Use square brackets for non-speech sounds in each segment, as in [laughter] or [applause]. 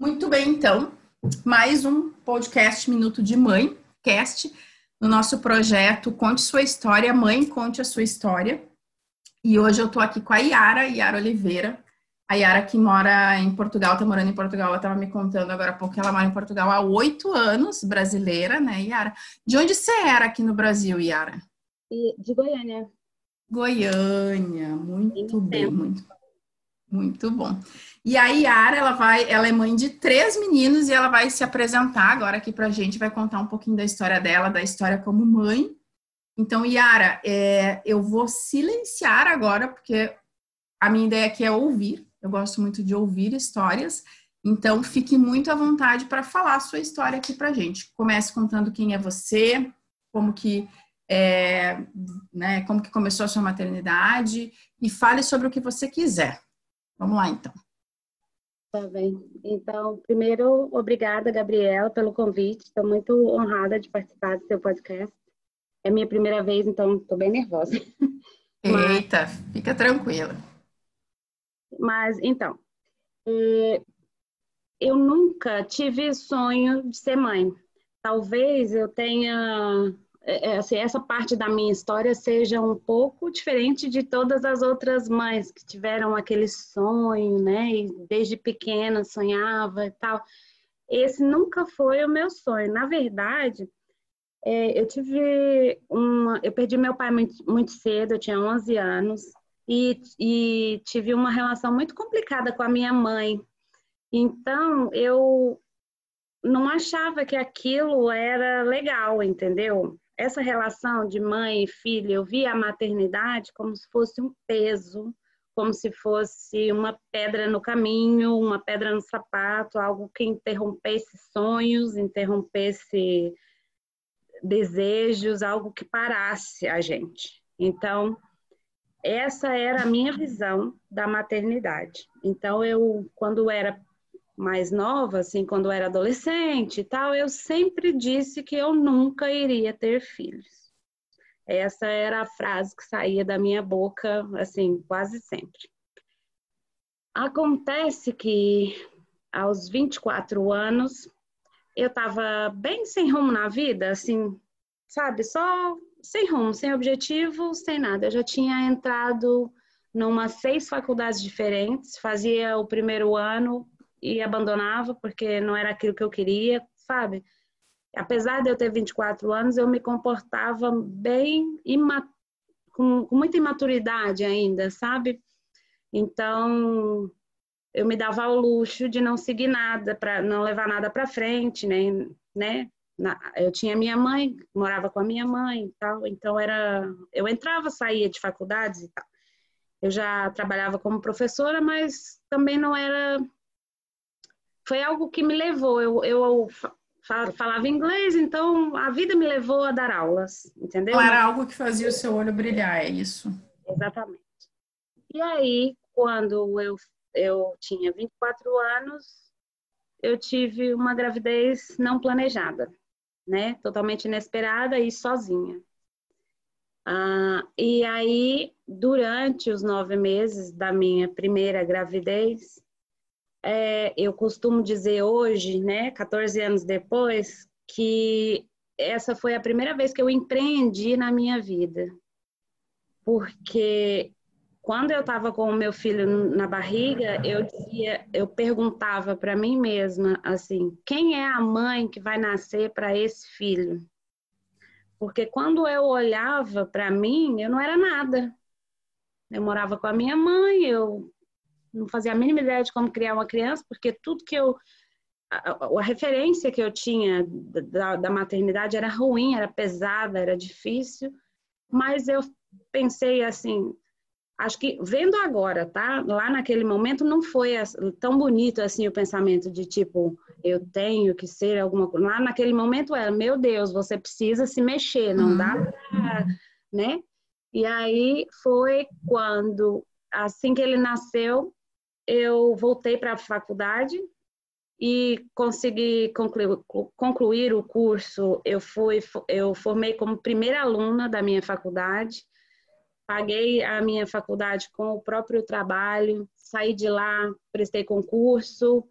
Muito bem, então, mais um podcast Minuto de Mãe, cast, no nosso projeto Conte Sua História, Mãe Conte a Sua História. E hoje eu tô aqui com a Yara, Yara Oliveira. A Yara que mora em Portugal, tá morando em Portugal, ela estava me contando agora há pouco que ela mora em Portugal há oito anos, brasileira, né, Yara? De onde você era aqui no Brasil, Yara? De Goiânia. Goiânia, muito bem, muito, muito bom. E a Yara, ela vai, ela é mãe de três meninos e ela vai se apresentar agora aqui pra gente, vai contar um pouquinho da história dela, da história como mãe. Então, Yara, é, eu vou silenciar agora, porque a minha ideia aqui é ouvir. Eu gosto muito de ouvir histórias. Então, fique muito à vontade para falar a sua história aqui pra gente. Comece contando quem é você, como que é, né, como que começou a sua maternidade e fale sobre o que você quiser. Vamos lá, então. Tá bem. Então, primeiro, obrigada, Gabriela, pelo convite. Estou muito honrada de participar do seu podcast. É minha primeira vez, então estou bem nervosa. [laughs] Eita, mas, fica tranquila. Mas, então, é, eu nunca tive sonho de ser mãe. Talvez eu tenha assim, essa parte da minha história seja um pouco diferente de todas as outras mães que tiveram aquele sonho, né? E desde pequena sonhava e tal. Esse nunca foi o meu sonho. Na verdade, é, eu tive uma. Eu perdi meu pai muito, muito cedo, eu tinha 11 anos, e, e tive uma relação muito complicada com a minha mãe. Então, eu não achava que aquilo era legal, entendeu? Essa relação de mãe e filha, eu via a maternidade como se fosse um peso, como se fosse uma pedra no caminho, uma pedra no sapato, algo que interrompesse sonhos, interrompesse desejos, algo que parasse a gente. Então, essa era a minha visão da maternidade. Então, eu, quando era mais nova, assim, quando era adolescente e tal, eu sempre disse que eu nunca iria ter filhos. Essa era a frase que saía da minha boca, assim, quase sempre. Acontece que aos 24 anos eu estava bem sem rumo na vida, assim, sabe, só sem rumo, sem objetivo, sem nada. Eu já tinha entrado numa seis faculdades diferentes, fazia o primeiro ano, e abandonava porque não era aquilo que eu queria, sabe? Apesar de eu ter 24 anos, eu me comportava bem com, com muita imaturidade ainda, sabe? Então, eu me dava ao luxo de não seguir nada, para não levar nada para frente, nem, né? eu tinha minha mãe, morava com a minha mãe e tal, então era, eu entrava, saía de faculdades e tal. Eu já trabalhava como professora, mas também não era foi algo que me levou. Eu, eu falava inglês, então a vida me levou a dar aulas, entendeu? Era algo que fazia o seu olho brilhar, é isso? Exatamente. E aí, quando eu, eu tinha 24 anos, eu tive uma gravidez não planejada, né? Totalmente inesperada e sozinha. Ah, e aí, durante os nove meses da minha primeira gravidez, é, eu costumo dizer hoje, né, 14 anos depois, que essa foi a primeira vez que eu empreendi na minha vida. Porque quando eu estava com o meu filho na barriga, eu dizia, eu perguntava para mim mesma assim, quem é a mãe que vai nascer para esse filho? Porque quando eu olhava para mim, eu não era nada. Eu morava com a minha mãe, eu não fazia a mínima ideia de como criar uma criança, porque tudo que eu. A, a referência que eu tinha da, da maternidade era ruim, era pesada, era difícil, mas eu pensei assim, acho que vendo agora, tá? Lá naquele momento não foi tão bonito assim o pensamento de tipo, eu tenho que ser alguma coisa. Lá naquele momento era, meu Deus, você precisa se mexer, não uhum. dá pra, né? E aí foi quando, assim que ele nasceu, eu voltei para a faculdade e consegui concluir, concluir, o curso. Eu fui, eu formei como primeira aluna da minha faculdade, paguei a minha faculdade com o próprio trabalho, saí de lá, prestei concurso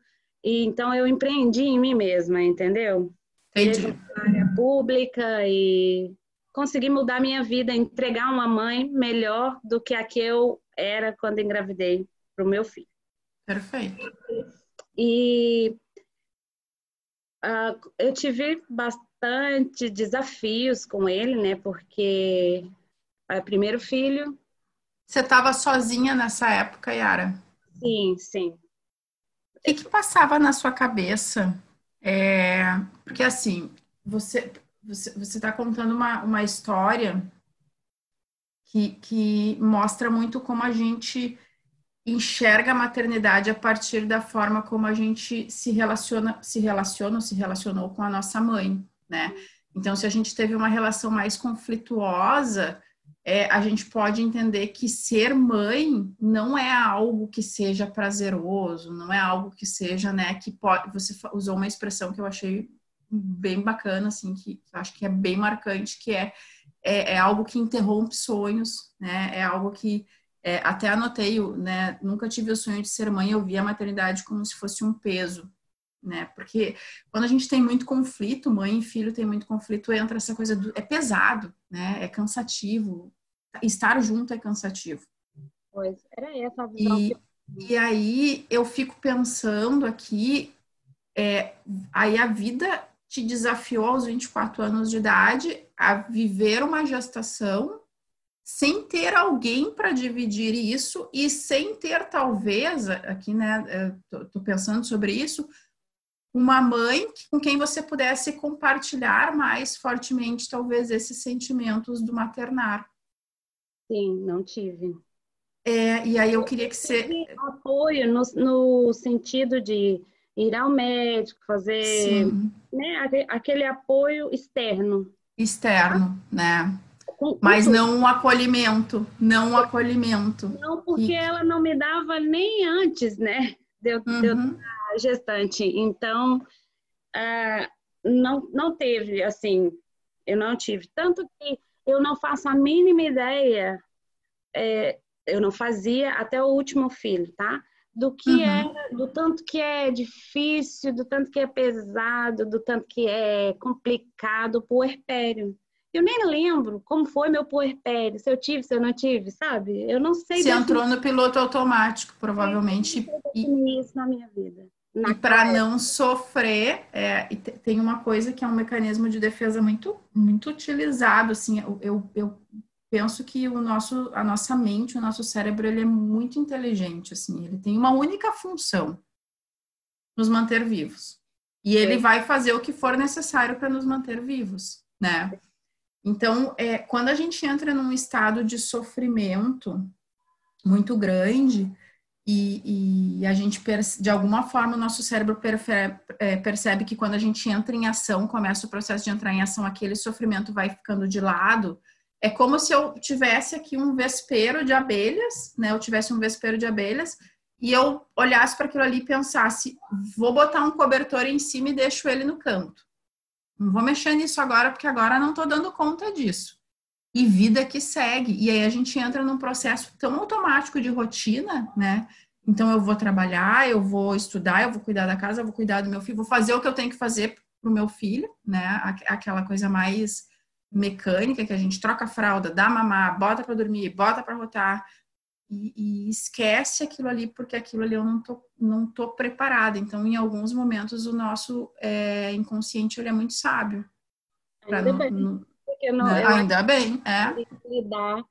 E então eu empreendi em mim mesma, entendeu? Entendi. área pública e consegui mudar minha vida, entregar uma mãe melhor do que a que eu era quando engravidei para o meu filho. Perfeito. E uh, eu tive bastante desafios com ele, né? Porque é primeiro filho. Você estava sozinha nessa época, Yara? Sim, sim. O que, que passava na sua cabeça? É, porque assim, você você está contando uma, uma história que, que mostra muito como a gente enxerga a maternidade a partir da forma como a gente se relaciona, se relaciona, se relacionou com a nossa mãe, né? Então, se a gente teve uma relação mais conflituosa, é, a gente pode entender que ser mãe não é algo que seja prazeroso, não é algo que seja, né, que pode. Você usou uma expressão que eu achei bem bacana, assim, que acho que é bem marcante, que é, é, é algo que interrompe sonhos, né? É algo que é, até anotei, né? Nunca tive o sonho de ser mãe, eu vi a maternidade como se fosse um peso, né? Porque quando a gente tem muito conflito, mãe e filho tem muito conflito, entra essa coisa do é pesado, né? É cansativo. Estar junto é cansativo. Pois, era essa a visão. E, que... e aí eu fico pensando aqui, é, aí a vida te desafiou aos 24 anos de idade a viver uma gestação sem ter alguém para dividir isso e sem ter, talvez, aqui, né, estou pensando sobre isso, uma mãe com quem você pudesse compartilhar mais fortemente, talvez, esses sentimentos do maternar. Sim, não tive. É, e aí eu queria que você. Apoio no, no sentido de ir ao médico, fazer né, aquele apoio externo. Externo, né? Mas não um acolhimento, não um acolhimento. Não, porque e... ela não me dava nem antes, né? De eu, uhum. de eu gestante. Então, uh, não, não teve, assim, eu não tive. Tanto que eu não faço a mínima ideia, é, eu não fazia até o último filho, tá? Do que uhum. é, do tanto que é difícil, do tanto que é pesado, do tanto que é complicado o puerpério. Eu nem lembro como foi meu puerpério, se eu tive, se eu não tive, sabe? Eu não sei. Você entrou no piloto automático, provavelmente. E isso na minha vida. Na e para não sofrer, é, tem uma coisa que é um mecanismo de defesa muito, muito utilizado. Assim, eu, eu, eu penso que o nosso, a nossa mente, o nosso cérebro, ele é muito inteligente. Assim, ele tem uma única função: nos manter vivos. E ele vai fazer o que for necessário para nos manter vivos, né? Então, é, quando a gente entra num estado de sofrimento muito grande e, e a gente, de alguma forma, o nosso cérebro é, percebe que quando a gente entra em ação, começa o processo de entrar em ação, aquele sofrimento vai ficando de lado. É como se eu tivesse aqui um vespeiro de abelhas, né? Eu tivesse um vespeiro de abelhas e eu olhasse para aquilo ali e pensasse: vou botar um cobertor em cima e deixo ele no canto. Não vou mexer nisso agora, porque agora não estou dando conta disso. E vida que segue. E aí a gente entra num processo tão automático de rotina, né? Então eu vou trabalhar, eu vou estudar, eu vou cuidar da casa, eu vou cuidar do meu filho, vou fazer o que eu tenho que fazer pro meu filho, né? Aquela coisa mais mecânica que a gente troca a fralda, dá mamar, bota para dormir, bota para rotar, e, e, esquece aquilo ali, porque aquilo ali eu não tô, não tô preparada. Então, em alguns momentos, o nosso é, inconsciente ele é muito sábio. Ainda não, bem. Não, não, né? Ainda bem, é. Lidar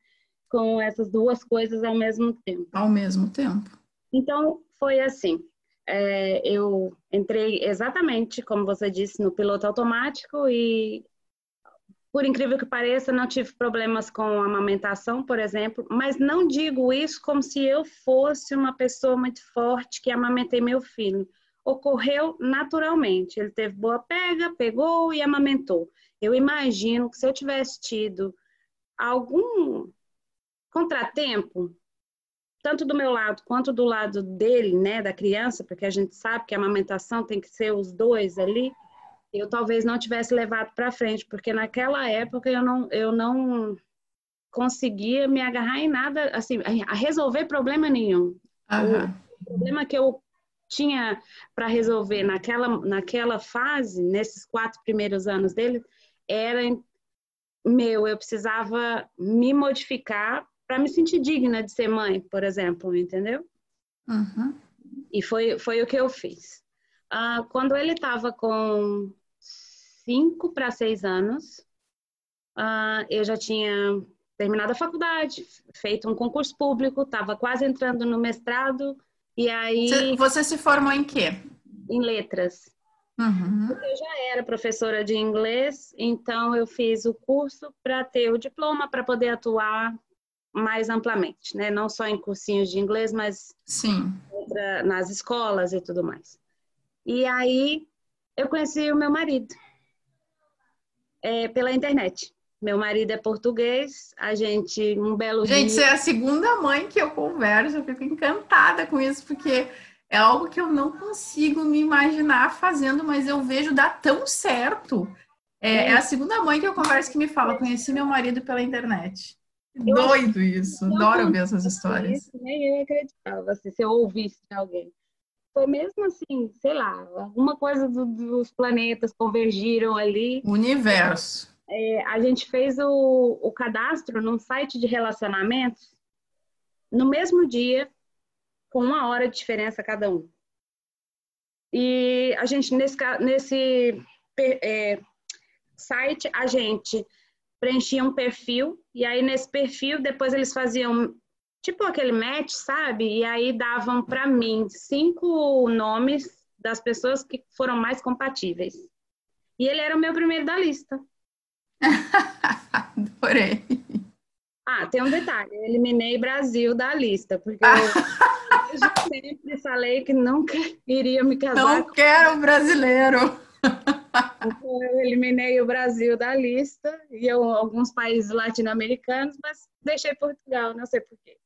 com essas duas coisas ao mesmo tempo. Ao mesmo tempo. Então, foi assim. É, eu entrei exatamente, como você disse, no piloto automático e por incrível que pareça, não tive problemas com a amamentação, por exemplo, mas não digo isso como se eu fosse uma pessoa muito forte que amamentei meu filho. Ocorreu naturalmente. Ele teve boa pega, pegou e amamentou. Eu imagino que se eu tivesse tido algum contratempo, tanto do meu lado quanto do lado dele, né, da criança, porque a gente sabe que a amamentação tem que ser os dois ali, eu talvez não tivesse levado para frente, porque naquela época eu não, eu não conseguia me agarrar em nada, assim, a resolver problema nenhum. Uhum. O problema que eu tinha para resolver naquela, naquela fase, nesses quatro primeiros anos dele, era meu, eu precisava me modificar para me sentir digna de ser mãe, por exemplo, entendeu? Uhum. E foi, foi o que eu fiz. Uh, quando ele estava com cinco para seis anos, uh, eu já tinha terminado a faculdade, feito um concurso público, estava quase entrando no mestrado, e aí... Você se formou em quê? Em letras. Uhum. Eu já era professora de inglês, então eu fiz o curso para ter o diploma para poder atuar mais amplamente, né? Não só em cursinhos de inglês, mas Sim. nas escolas e tudo mais. E aí eu conheci o meu marido é, pela internet. Meu marido é português, a gente, um belo Gente, dia... você é a segunda mãe que eu converso, eu fico encantada com isso, porque é algo que eu não consigo me imaginar fazendo, mas eu vejo dar tão certo. É, é a segunda mãe que eu converso que me fala: conheci meu marido pela internet. Eu Doido isso, adoro ouvir essas histórias. nem eu acreditava, assim, se eu ouvisse de alguém. Foi mesmo assim, sei lá, alguma coisa do, dos planetas convergiram ali. Universo. É, a gente fez o, o cadastro num site de relacionamentos. No mesmo dia, com uma hora de diferença cada um. E a gente, nesse, nesse é, site, a gente preenchia um perfil, e aí nesse perfil, depois eles faziam tipo aquele match, sabe? E aí davam para mim cinco nomes das pessoas que foram mais compatíveis. E ele era o meu primeiro da lista. [laughs] Adorei. Ah, tem um detalhe, eu eliminei Brasil da lista, porque eu, [laughs] eu sempre falei que nunca iria me casar. Não com... quero brasileiro. Então, eu eliminei o Brasil da lista e eu, alguns países latino-americanos, mas deixei Portugal, não sei porquê.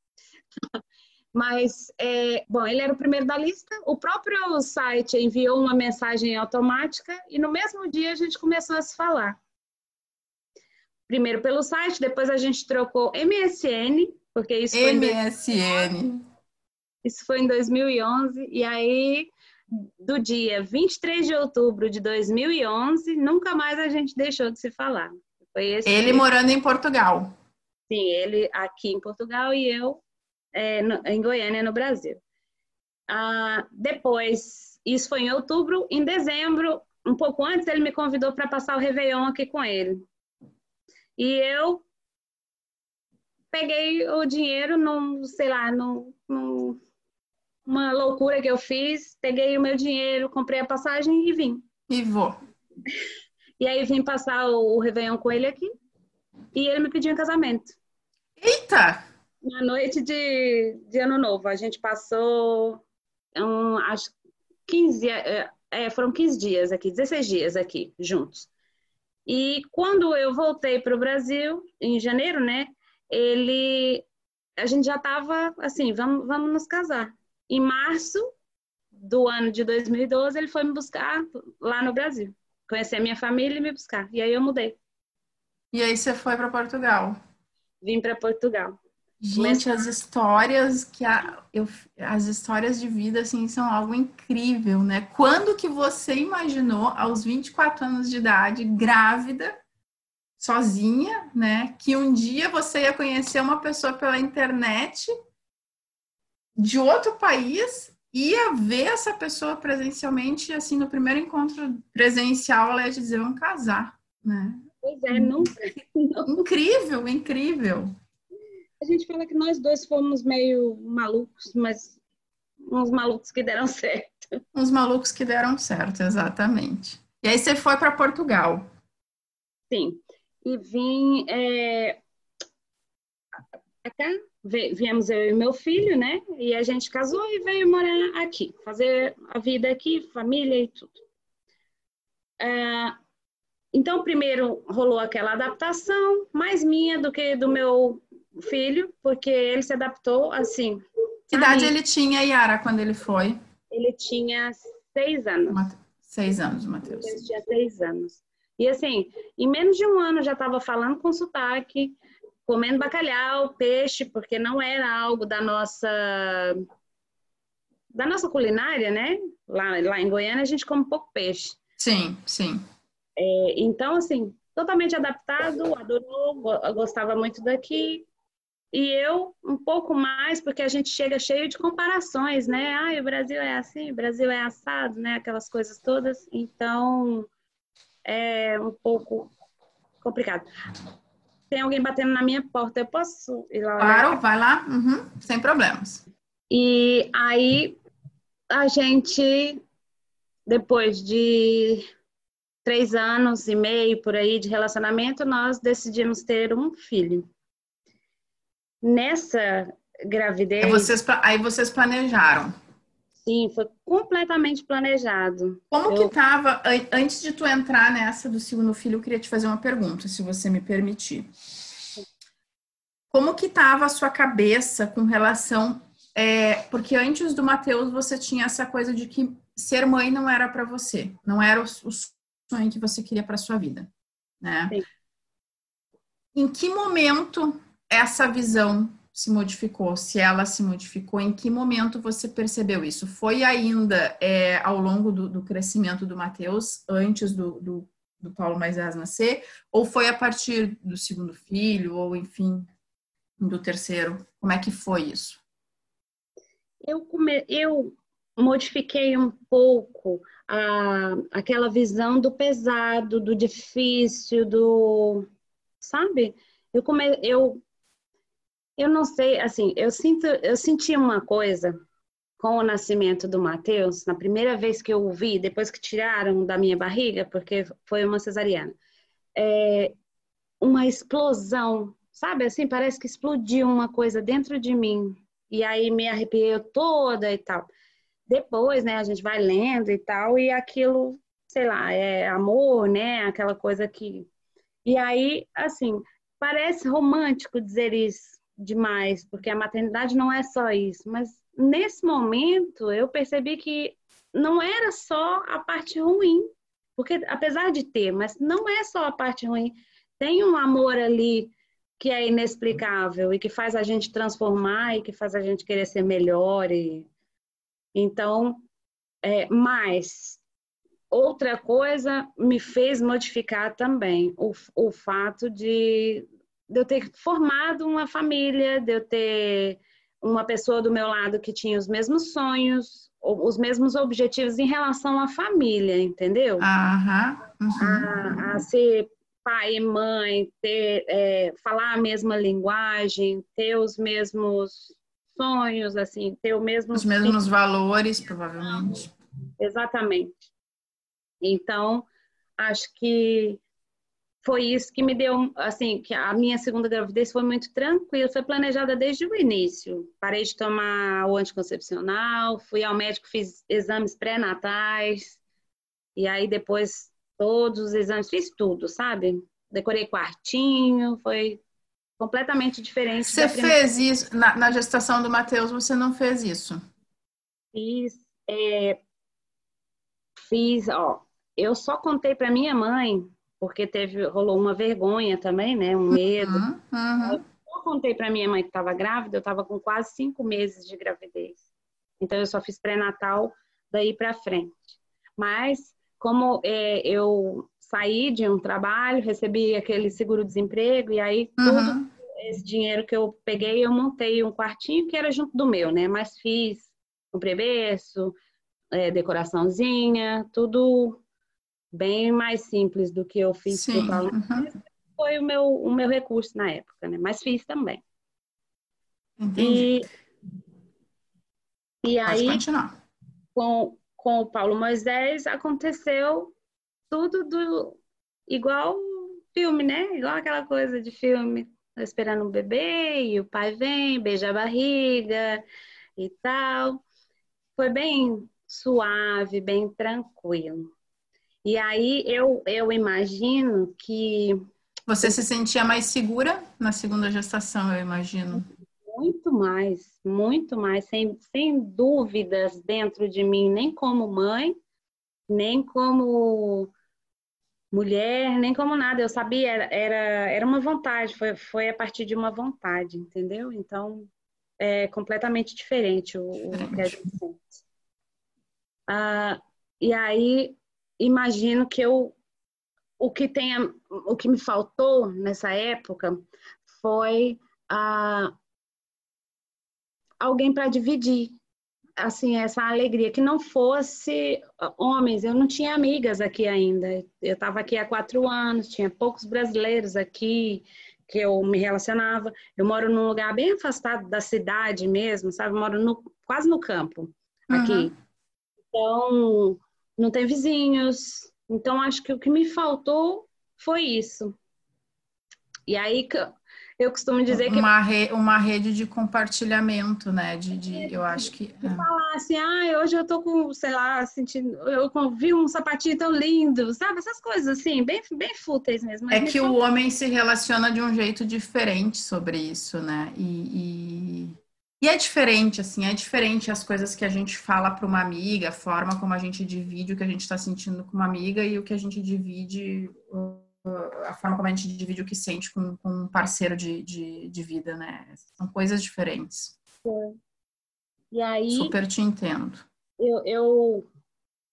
Mas, é, bom, ele era o primeiro da lista. O próprio site enviou uma mensagem automática e no mesmo dia a gente começou a se falar primeiro pelo site, depois a gente trocou MSN, porque isso foi MSN. Isso foi em 2011 e aí do dia 23 de outubro de 2011, nunca mais a gente deixou de se falar. ele dia. morando em Portugal. Sim, ele aqui em Portugal e eu é, no, em Goiânia, no Brasil. Ah, depois, isso foi em outubro. Em dezembro, um pouco antes, ele me convidou para passar o Réveillon aqui com ele. E eu peguei o dinheiro num, sei lá, num, num, uma loucura que eu fiz, peguei o meu dinheiro, comprei a passagem e vim. E vou. [laughs] E aí vim passar o, o Réveillon com ele aqui e ele me pediu em casamento. Eita! Na noite de, de Ano Novo, a gente passou um, acho 15, é, é, foram 15 dias aqui, 16 dias aqui juntos. E quando eu voltei para o Brasil, em janeiro, né? Ele, a gente já estava assim, vamos, vamos nos casar. Em março do ano de 2012, ele foi me buscar lá no Brasil, conhecer a minha família e me buscar. E aí eu mudei. E aí você foi para Portugal? Vim para Portugal. Gente, as histórias que a, eu, as histórias de vida assim são algo incrível, né? Quando que você imaginou aos 24 anos de idade, grávida, sozinha, né, que um dia você ia conhecer uma pessoa pela internet de outro país, ia ver essa pessoa presencialmente, assim, no primeiro encontro presencial, ela ia dizer, vamos casar, né? Pois é, nunca. Incrível, incrível. A gente fala que nós dois fomos meio malucos, mas uns malucos que deram [laughs] certo. Uns malucos que deram certo, exatamente. E aí você foi para Portugal. Sim. E vim é, cá, viemos eu e meu filho, né? E a gente casou e veio morar aqui, fazer a vida aqui, família e tudo. É, então, primeiro rolou aquela adaptação, mais minha do que do meu filho, porque ele se adaptou assim. Que idade ele tinha, Yara, quando ele foi? Ele tinha seis anos. Mate... Seis anos, Matheus. Ele tinha seis anos. E assim, em menos de um ano já estava falando com sotaque, comendo bacalhau, peixe, porque não era algo da nossa da nossa culinária, né? Lá, lá em Goiânia a gente come pouco peixe. Sim, sim. É, então, assim, totalmente adaptado, adorou, gostava muito daqui. E eu, um pouco mais, porque a gente chega cheio de comparações, né? Ah, o Brasil é assim, o Brasil é assado, né? Aquelas coisas todas. Então, é um pouco complicado. Tem alguém batendo na minha porta, eu posso ir lá? Claro, vai lá, uhum, sem problemas. E aí, a gente, depois de três anos e meio por aí de relacionamento, nós decidimos ter um filho. Nessa gravidez. Aí vocês, aí vocês planejaram. Sim, foi completamente planejado. Como eu... que estava, antes de tu entrar nessa do segundo filho, eu queria te fazer uma pergunta, se você me permitir. Como que estava a sua cabeça com relação, é, porque antes do Mateus você tinha essa coisa de que ser mãe não era para você, não era o, o, sonho que você queria para sua vida, né? Sim. Em que momento essa visão se modificou, se ela se modificou, em que momento você percebeu isso? Foi ainda é, ao longo do, do, crescimento do Mateus, antes do, do, do Paulo Moisés nascer, ou foi a partir do segundo filho, ou enfim, do terceiro? Como é que foi isso? Eu, come... eu modifiquei um pouco a, aquela visão do pesado, do difícil, do. Sabe? Eu, come... eu eu não sei, assim, eu sinto, eu senti uma coisa com o nascimento do Mateus, na primeira vez que eu o vi, depois que tiraram da minha barriga, porque foi uma cesariana, é, uma explosão, sabe? Assim, parece que explodiu uma coisa dentro de mim. E aí me arrepiei toda e tal. Depois, né, a gente vai lendo e tal, e aquilo, sei lá, é amor, né? Aquela coisa que. E aí, assim, parece romântico dizer isso, demais, porque a maternidade não é só isso. Mas nesse momento eu percebi que não era só a parte ruim, porque apesar de ter, mas não é só a parte ruim. Tem um amor ali que é inexplicável e que faz a gente transformar e que faz a gente querer ser melhor. E... Então, é, mas outra coisa me fez modificar também o, o fato de de eu ter formado uma família, de eu ter uma pessoa do meu lado que tinha os mesmos sonhos, os mesmos objetivos em relação à família, entendeu? Uhum. A, a, ser pai e mãe, ter, é, falar a mesma linguagem, ter os mesmos sonhos, assim, ter o mesmo... Os mesmos valores, provavelmente. Exatamente. Então, acho que foi isso que me deu, assim, que a minha segunda gravidez foi muito tranquila, foi planejada desde o início. Parei de tomar o anticoncepcional, fui ao médico, fiz exames pré-natais, e aí depois todos os exames, fiz tudo, sabe? Decorei quartinho, foi completamente diferente. Você fez isso, na, na, gestação do Matheus, você não fez isso? Fiz, é, fiz, ó, eu só contei para minha mãe porque teve rolou uma vergonha também, né? Um medo. Uhum, uhum. Eu contei para minha mãe que estava grávida, eu estava com quase cinco meses de gravidez. Então eu só fiz pré-natal daí para frente. Mas como é, eu saí de um trabalho, recebi aquele seguro-desemprego e aí uhum. todo esse dinheiro que eu peguei, eu montei um quartinho que era junto do meu, né? Mas fiz um preberço, é, decoraçãozinha, tudo bem mais simples do que eu fiz Sim, Paulo. Uhum. Foi o meu, o meu recurso na época, né? Mas fiz também. Entendi. E, e aí, continuar. Com, com o Paulo Moisés, aconteceu tudo do igual filme, né? Igual aquela coisa de filme. Esperando um bebê e o pai vem, beija a barriga e tal. Foi bem suave, bem tranquilo. E aí eu, eu imagino que. Você se sentia mais segura na segunda gestação, eu imagino. Muito mais, muito mais, sem, sem dúvidas dentro de mim, nem como mãe, nem como mulher, nem como nada. Eu sabia, era, era, era uma vontade, foi, foi a partir de uma vontade, entendeu? Então, é completamente diferente o, o que a gente sente. Ah, e aí, imagino que eu o que tenha, o que me faltou nessa época foi ah, alguém para dividir assim essa alegria. Que não fosse homens eu não tinha amigas aqui ainda. Eu estava aqui há quatro anos tinha poucos brasileiros aqui que eu me relacionava. Eu moro num lugar bem afastado da cidade mesmo sabe? Eu moro no, quase no campo aqui. Uhum. então não tem vizinhos então, acho que o que me faltou foi isso. E aí, eu costumo dizer que. Uma, re, uma rede de compartilhamento, né? De, de eu acho que. É. Falar assim, ah, hoje eu tô com, sei lá, sentindo. Eu vi um sapatinho tão lindo, sabe? Essas coisas assim, bem, bem fúteis mesmo. é que o homem se relaciona de um jeito diferente sobre isso, né? e... e... E é diferente, assim, é diferente as coisas que a gente fala para uma amiga, a forma como a gente divide o que a gente está sentindo com uma amiga e o que a gente divide, a forma como a gente divide o que sente com, com um parceiro de, de, de, vida, né? São coisas diferentes. É. E aí. Super te entendo. Eu, eu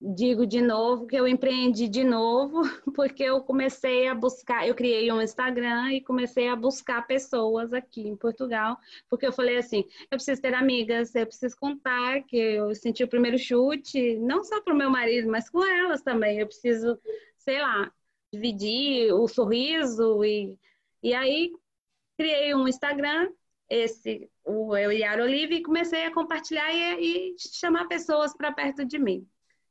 digo de novo que eu empreendi de novo, [laughs] porque eu comecei a buscar, eu criei um Instagram e comecei a buscar pessoas aqui em Portugal, porque eu falei assim, eu preciso ter amigas, eu preciso contar que eu senti o primeiro chute, não só para o meu marido, mas com elas também. Eu preciso, sei lá, dividir o sorriso e e aí criei um Instagram, esse o eu e a Olive e comecei a compartilhar e, e chamar pessoas para perto de mim.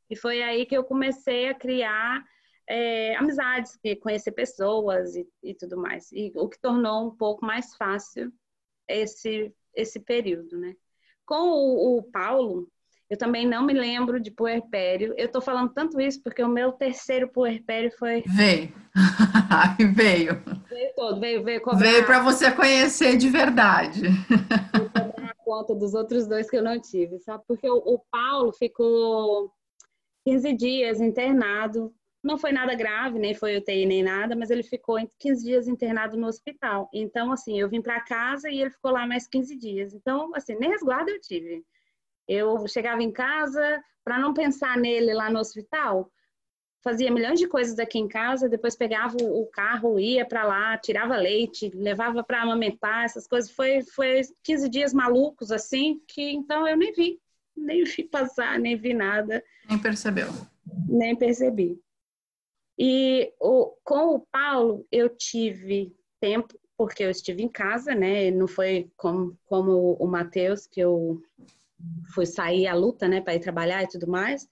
E foi aí que eu comecei a criar é, amizades, conhecer pessoas e, e, tudo mais. E o que tornou um pouco mais fácil esse, esse período, né? Com o, o Paulo, eu também não me lembro de puerpério. Eu tô falando tanto isso porque o meu terceiro puerpério foi. Veio. [laughs] veio. Veio todo, veio, veio cobrar. Veio para você conhecer de verdade. [laughs] Cobrar a conta dos outros dois que eu não tive, sabe? Porque o, o Paulo ficou 15 dias internado. Não foi nada grave, nem foi UTI nem nada, mas ele ficou 15 dias internado no hospital. Então, assim, eu vim para casa e ele ficou lá mais 15 dias. Então, assim, nem resguardo eu tive. Eu chegava em casa, para não pensar nele lá no hospital, fazia milhões de coisas aqui em casa, depois pegava o carro, ia para lá, tirava leite, levava para amamentar, essas coisas. Foi, foi 15 dias malucos, assim, que então eu nem vi nem vi passar, nem vi nada. Nem percebeu. Nem percebi. E o, com o Paulo, eu tive tempo, porque eu estive em casa, né? Não foi como, como o Matheus, que eu fui sair à luta, né, para ir trabalhar e tudo mais.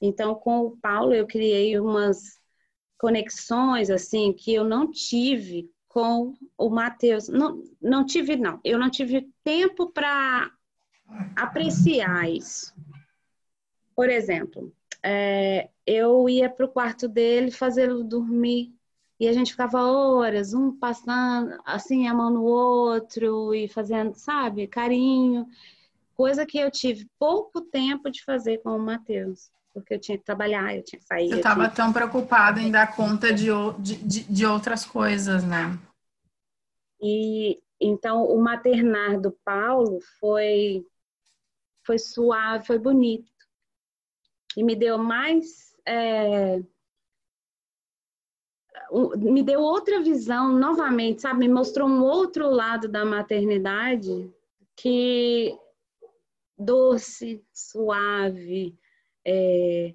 Então, com o Paulo, eu criei umas conexões, assim, que eu não tive com o Matheus. Não, não tive, não. Eu não tive tempo para apreciar isso. Por exemplo, é, eu ia para o quarto dele fazê-lo dormir e a gente ficava horas, um passando assim a mão no outro e fazendo, sabe, carinho, coisa que eu tive pouco tempo de fazer com o Matheus, porque eu tinha que trabalhar, eu tinha que sair. Você estava tinha... tão preocupada em dar conta de, de, de outras coisas, né? E então o maternar do Paulo foi foi suave, foi bonito. E me deu mais. É, me deu outra visão novamente, sabe? Me mostrou um outro lado da maternidade que doce, suave, é,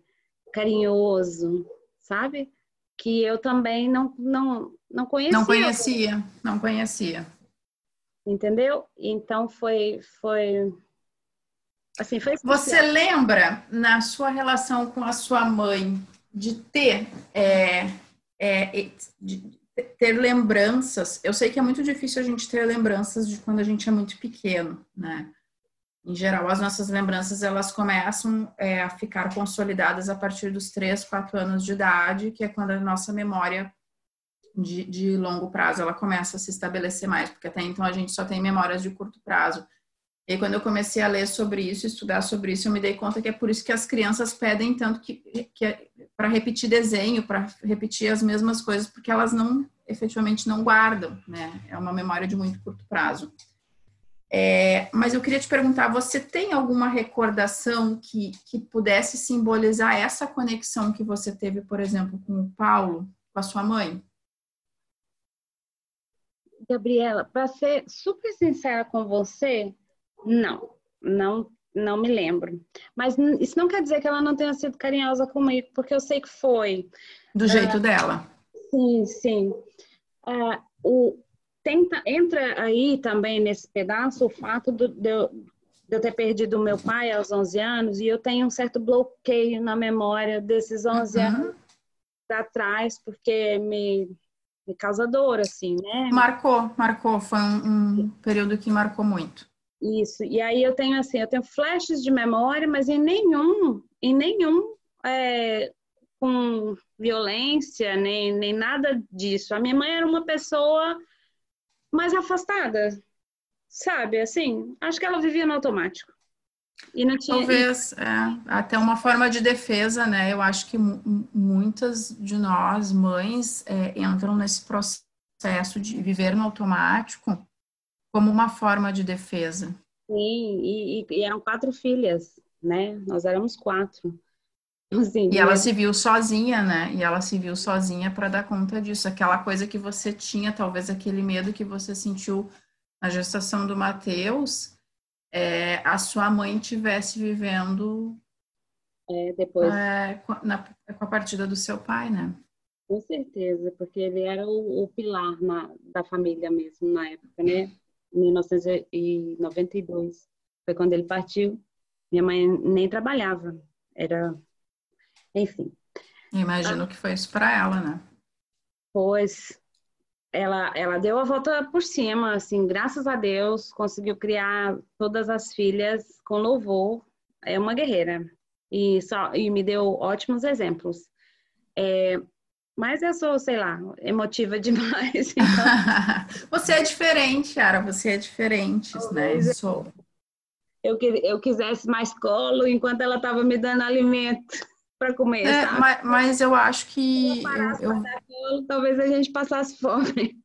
carinhoso, sabe? Que eu também não, não, não conhecia. Não conhecia, não conhecia. Entendeu? Então foi, foi Assim, foi Você lembra, na sua relação com a sua mãe, de ter, é, é, de ter lembranças? Eu sei que é muito difícil a gente ter lembranças de quando a gente é muito pequeno, né? Em geral, as nossas lembranças elas começam é, a ficar consolidadas a partir dos 3, 4 anos de idade, que é quando a nossa memória de, de longo prazo ela começa a se estabelecer mais, porque até então a gente só tem memórias de curto prazo. E quando eu comecei a ler sobre isso, estudar sobre isso, eu me dei conta que é por isso que as crianças pedem tanto que, que é para repetir desenho, para repetir as mesmas coisas, porque elas não efetivamente não guardam, né? É uma memória de muito curto prazo. É, mas eu queria te perguntar, você tem alguma recordação que, que pudesse simbolizar essa conexão que você teve, por exemplo, com o Paulo, com a sua mãe? Gabriela, para ser super sincera com você, não, não, não me lembro. Mas isso não quer dizer que ela não tenha sido carinhosa comigo, porque eu sei que foi. Do jeito uh, dela. Sim, sim. Uh, o, tenta, entra aí também nesse pedaço o fato do, de, eu, de, eu, ter perdido meu pai aos 11 anos e eu tenho um certo bloqueio na memória desses 11 uhum. anos atrás, porque me, me causa dor, assim, né? Marcou, marcou. Foi um, um período que marcou muito. Isso. E aí eu tenho assim, eu tenho flashes de memória, mas em nenhum, em nenhum é, com violência, nem, nem nada disso. A minha mãe era uma pessoa mais afastada, sabe? Assim, acho que ela vivia no automático. E não tinha... Talvez é, até uma forma de defesa, né? Eu acho que muitas de nós, mães, é, entram nesse processo de viver no automático como uma forma de defesa. Sim, e, e eram quatro filhas, né? Nós éramos quatro. Assim, e ela se viu sozinha, né? E ela se viu sozinha para dar conta disso. Aquela coisa que você tinha, talvez aquele medo que você sentiu na gestação do Mateus, é, a sua mãe tivesse vivendo é, depois é, com, na, com a partida do seu pai, né? Com certeza, porque ele era o, o pilar na, da família mesmo na época, né? Em 1992 foi quando ele partiu. Minha mãe nem trabalhava, era enfim. Imagino ah, que foi isso para ela, né? Pois ela, ela deu a volta por cima, assim, graças a Deus, conseguiu criar todas as filhas com louvor. É uma guerreira e só e me deu ótimos exemplos. É, mas eu sou, sei lá, emotiva [laughs] demais. Então... [laughs] você é diferente, Ara, você é diferente, né? Eu sou. Eu, eu quisesse mais colo enquanto ela estava me dando alimento [laughs] para comer. É, mas, mas, eu acho que. Eu, eu... talvez a gente passasse fome.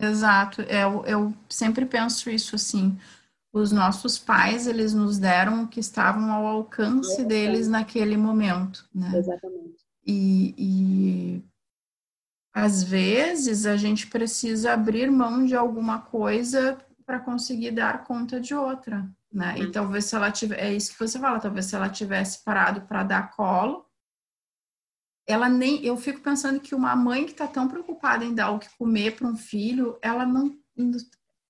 Exato, eu, eu sempre penso isso assim. Os nossos pais, eles nos deram o que estavam ao alcance deles naquele momento, né? Exatamente. E, e às vezes a gente precisa abrir mão de alguma coisa para conseguir dar conta de outra né? E uhum. talvez se ela tiver, é isso que você fala, talvez se ela tivesse parado para dar colo, ela nem, eu fico pensando que uma mãe que está tão preocupada em dar o que comer para um filho, ela não,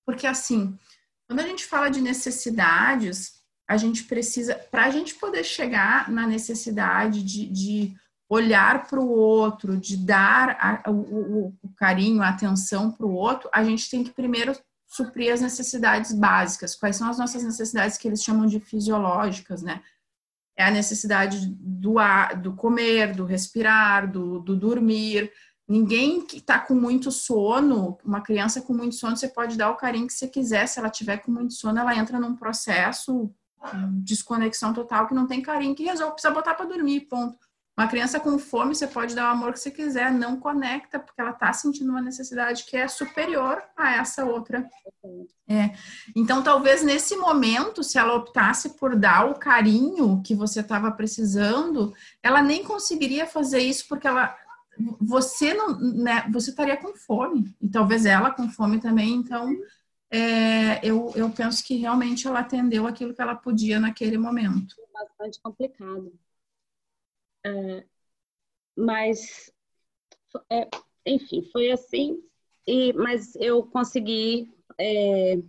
porque assim, quando a gente fala de necessidades, a gente precisa, para a gente poder chegar na necessidade de, de olhar para o outro, de dar a, o, o, carinho, a atenção para o outro, a gente tem que primeiro suprir as necessidades básicas. Quais são as nossas necessidades que eles chamam de fisiológicas, né? É a necessidade do, ar, do comer, do respirar, do, do dormir. Ninguém que está com muito sono, uma criança com muito sono, você pode dar o carinho que você quiser. Se ela tiver com muito sono, ela entra num processo de desconexão total que não tem carinho, que resolve, precisa botar para dormir, ponto. Uma criança com fome, você pode dar o amor que você quiser, não conecta, porque ela está sentindo uma necessidade que é superior a essa outra. É. Então, talvez nesse momento, se ela optasse por dar o carinho que você estava precisando, ela nem conseguiria fazer isso porque ela você não, né, você estaria com fome e talvez ela com fome também. Então, é, eu, eu penso que realmente ela atendeu aquilo que ela podia naquele momento. Bastante complicado. É, mas, é, enfim, foi assim. E, mas eu consegui, é,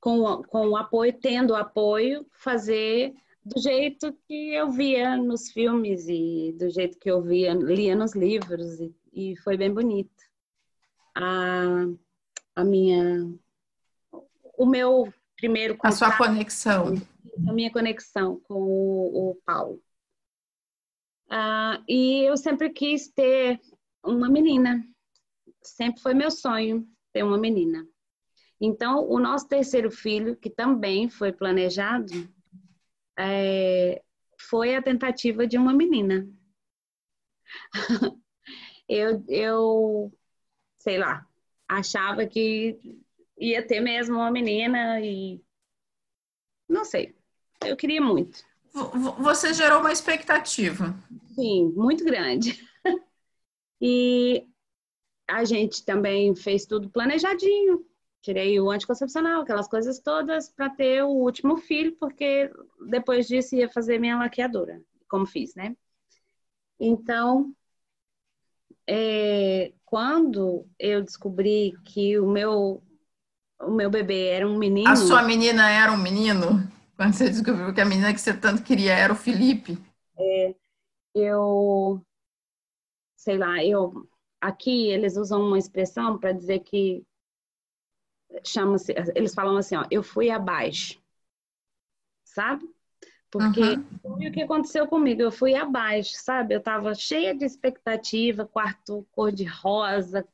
com, com o apoio, tendo apoio, fazer do jeito que eu via nos filmes e do jeito que eu via, lia nos livros e, e foi bem bonito. A, a minha, o meu primeiro contato, a sua conexão, a minha conexão com o, o Paulo. Uh, e eu sempre quis ter uma menina. Sempre foi meu sonho ter uma menina. Então, o nosso terceiro filho, que também foi planejado, é, foi a tentativa de uma menina. [laughs] eu, eu, sei lá, achava que ia ter mesmo uma menina e não sei. Eu queria muito. Você gerou uma expectativa. Sim, muito grande. [laughs] E a gente também fez tudo planejadinho. Tirei o anticoncepcional, aquelas coisas todas, para ter o último filho, porque depois disso ia fazer minha laqueadora, como fiz, né? Então, é, quando eu descobri que o meu, o meu bebê era um menino. A sua menina era um menino? Quando você descobriu que a menina que você tanto queria era o Felipe? É, eu. Sei lá, eu. Aqui eles usam uma expressão para dizer que. Chama-se. Eles falam assim, ó, eu fui abaixo. Sabe? Porque uhum. o que aconteceu comigo, eu fui abaixo, sabe? Eu estava cheia de expectativa, quarto cor de rosa,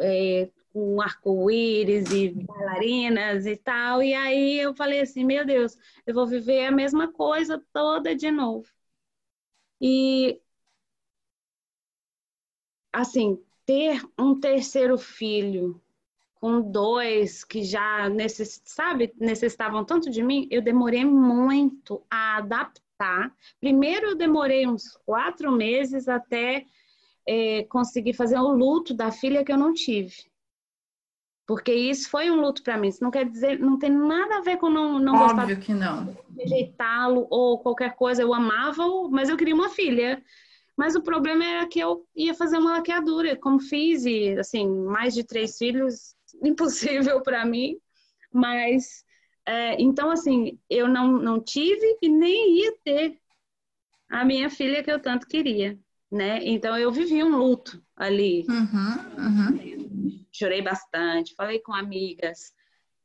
é, com arco-íris e bailarinas e tal. E aí eu falei assim, meu Deus, eu vou viver a mesma coisa toda de novo. E assim, ter um terceiro filho com dois que já necess, sabe, necessitavam tanto de mim, eu demorei muito a adaptar. Primeiro eu demorei uns quatro meses até é, conseguir fazer o luto da filha que eu não tive. Porque isso foi um luto para mim. Isso não quer dizer, não tem nada a ver com não, não Óbvio gostar que não. rejeitá-lo ou qualquer coisa. Eu amava, mas eu queria uma filha. Mas o problema era que eu ia fazer uma laqueadura, como fiz, e assim, mais de três filhos, [laughs] impossível para mim. Mas, é, então, assim, eu não, não tive e nem ia ter a minha filha que eu tanto queria, né? Então, eu vivi um luto ali. Uhum, uhum chorei bastante, falei com amigas.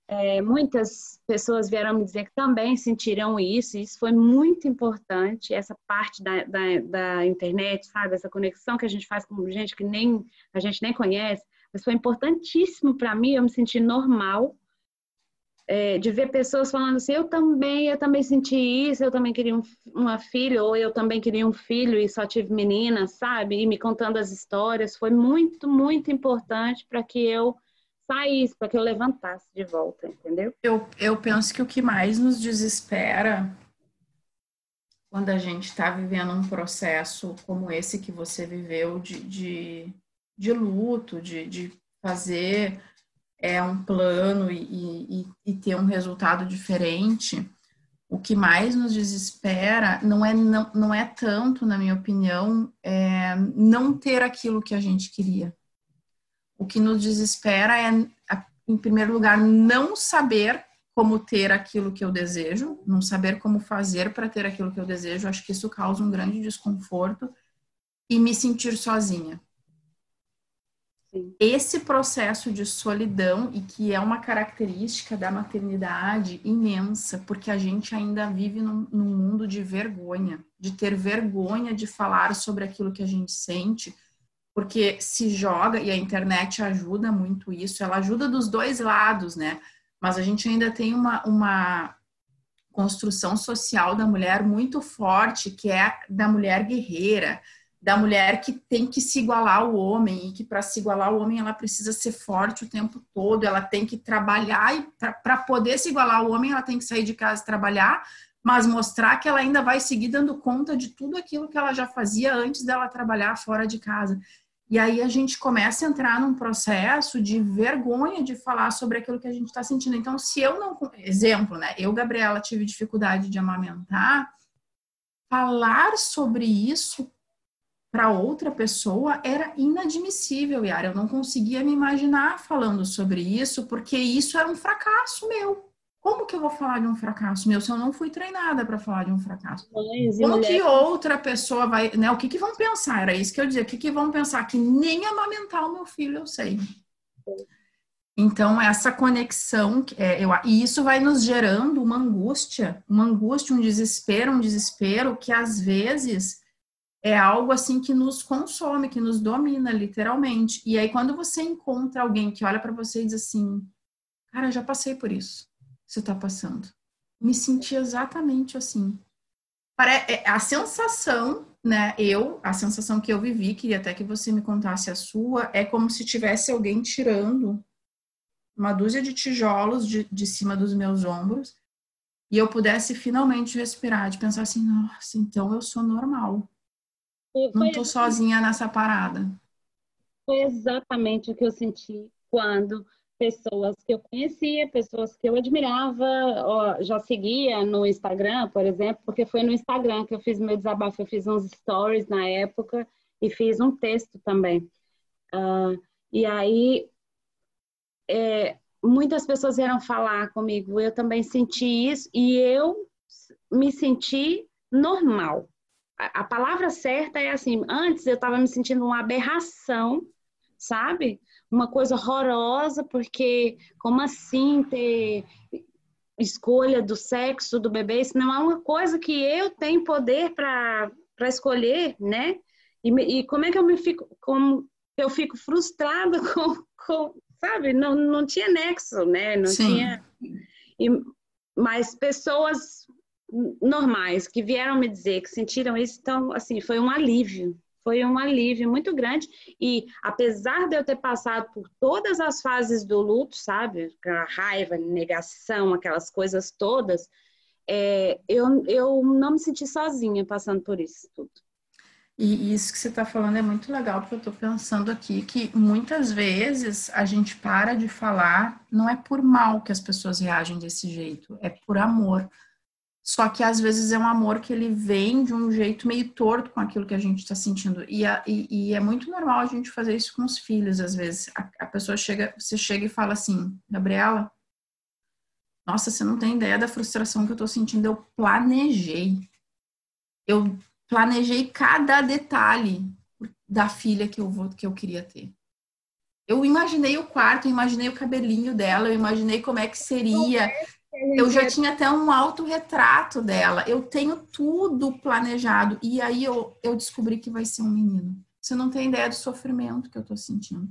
É, muitas pessoas vieram me dizer que também sentiram isso, e isso foi muito importante, essa parte da, da, da, internet, sabe? Essa conexão que a gente faz com gente que nem a gente nem conhece, mas foi importantíssimo para mim, eu me senti normal é, de ver pessoas falando assim, eu também, eu também senti isso, eu também queria um, uma filha, ou eu também queria um filho e só tive menina, sabe? E me contando as histórias, foi muito, muito importante para que eu saísse, para que eu levantasse de volta, entendeu? Eu, eu penso que o que mais nos desespera quando a gente está vivendo um processo como esse que você viveu de, de, de luto, de, de fazer é um plano e, e, e, ter um resultado diferente, o que mais nos desespera não é, não, não é tanto, na minha opinião, é não ter aquilo que a gente queria. O que nos desespera é, em primeiro lugar, não saber como ter aquilo que eu desejo, não saber como fazer para ter aquilo que eu desejo. Acho que isso causa um grande desconforto e me sentir sozinha. Esse processo de solidão, e que é uma característica da maternidade imensa, porque a gente ainda vive num, num, mundo de vergonha, de ter vergonha de falar sobre aquilo que a gente sente, porque se joga, e a internet ajuda muito isso, ela ajuda dos dois lados, né? Mas a gente ainda tem uma, uma construção social da mulher muito forte, que é da mulher guerreira, da mulher que tem que se igualar ao homem e que para se igualar ao homem ela precisa ser forte o tempo todo, ela tem que trabalhar e para poder se igualar ao homem ela tem que sair de casa e trabalhar, mas mostrar que ela ainda vai seguir dando conta de tudo aquilo que ela já fazia antes dela trabalhar fora de casa. E aí a gente começa a entrar num processo de vergonha de falar sobre aquilo que a gente está sentindo. Então, se eu não. Exemplo, né? Eu, Gabriela, tive dificuldade de amamentar. Falar sobre isso para outra pessoa era inadmissível, Yara. Eu não conseguia me imaginar falando sobre isso, porque isso era um fracasso meu. Como que eu vou falar de um fracasso meu se eu não fui treinada para falar de um fracasso? Mães Como que outra pessoa vai, né? O que que vão pensar? Era isso que eu dizia. O que que vão pensar? Que nem amamentar o meu filho eu sei. Então, essa conexão, é, eu, e isso vai nos gerando uma angústia, uma angústia, um desespero, um desespero que às vezes é algo assim que nos consome, que nos domina, literalmente. E aí, quando você encontra alguém que olha para você e diz assim: Cara, eu já passei por isso, você está passando. Me senti exatamente assim. É, a sensação, né? Eu, a sensação que eu vivi, queria até que você me contasse a sua, é como se tivesse alguém tirando uma dúzia de tijolos de, de cima dos meus ombros e eu pudesse finalmente respirar, de pensar assim, nossa, então eu sou normal. Não estou sozinha nessa parada. Foi exatamente o que eu senti quando pessoas que eu conhecia, pessoas que eu admirava, ó, já seguia no Instagram, por exemplo, porque foi no Instagram que eu fiz meu desabafo, eu fiz uns stories na época e fiz um texto também. Uh, e aí, é, muitas pessoas vieram falar comigo, eu também senti isso e eu me senti normal. A, a palavra certa é assim, antes eu estava me sentindo uma aberração, sabe? Uma coisa horrorosa, porque como assim ter escolha do sexo do bebê? Isso não é uma coisa que eu tenho poder para escolher, né? E, e, como é que eu me fico, como eu fico frustrada [laughs] com, com sabe? Não, não tinha nexo, né? Não Sim. tinha. E, mas pessoas normais que vieram me dizer que sentiram isso, então, assim, foi um alívio. Foi um alívio muito grande. E apesar de eu ter passado por todas as fases do luto, sabe? A raiva, negação, aquelas coisas todas, é, eu, eu não me senti sozinha passando por isso tudo. E isso que você está falando é muito legal, porque eu estou pensando aqui que muitas vezes a gente para de falar, não é por mal que as pessoas reagem desse jeito, é por amor. Só que às vezes é um amor que ele vem de um jeito meio torto com aquilo que a gente está sentindo. E, a, e, e, é muito normal a gente fazer isso com os filhos, às vezes. A, a pessoa chega, você chega e fala assim, Gabriela, nossa, você não tem ideia da frustração que eu estou sentindo. Eu planejei. Eu planejei cada detalhe da filha que eu vou que eu queria ter. Eu imaginei o quarto, eu imaginei o cabelinho dela, eu imaginei como é que seria. Eu já tinha até um autorretrato dela. Eu tenho tudo planejado. E aí eu, eu descobri que vai ser um menino. Você não tem ideia do sofrimento que eu tô sentindo.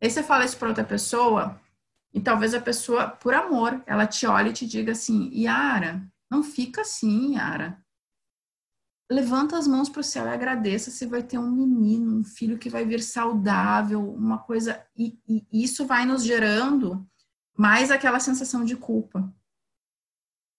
Aí você fala isso para outra pessoa, e talvez a pessoa, por amor, ela te olhe e te diga assim: Yara, não fica assim, Yara levanta as mãos para o céu e agradeça se vai ter um menino, um filho que vai vir saudável, uma coisa. E, e isso vai nos gerando mais aquela sensação de culpa.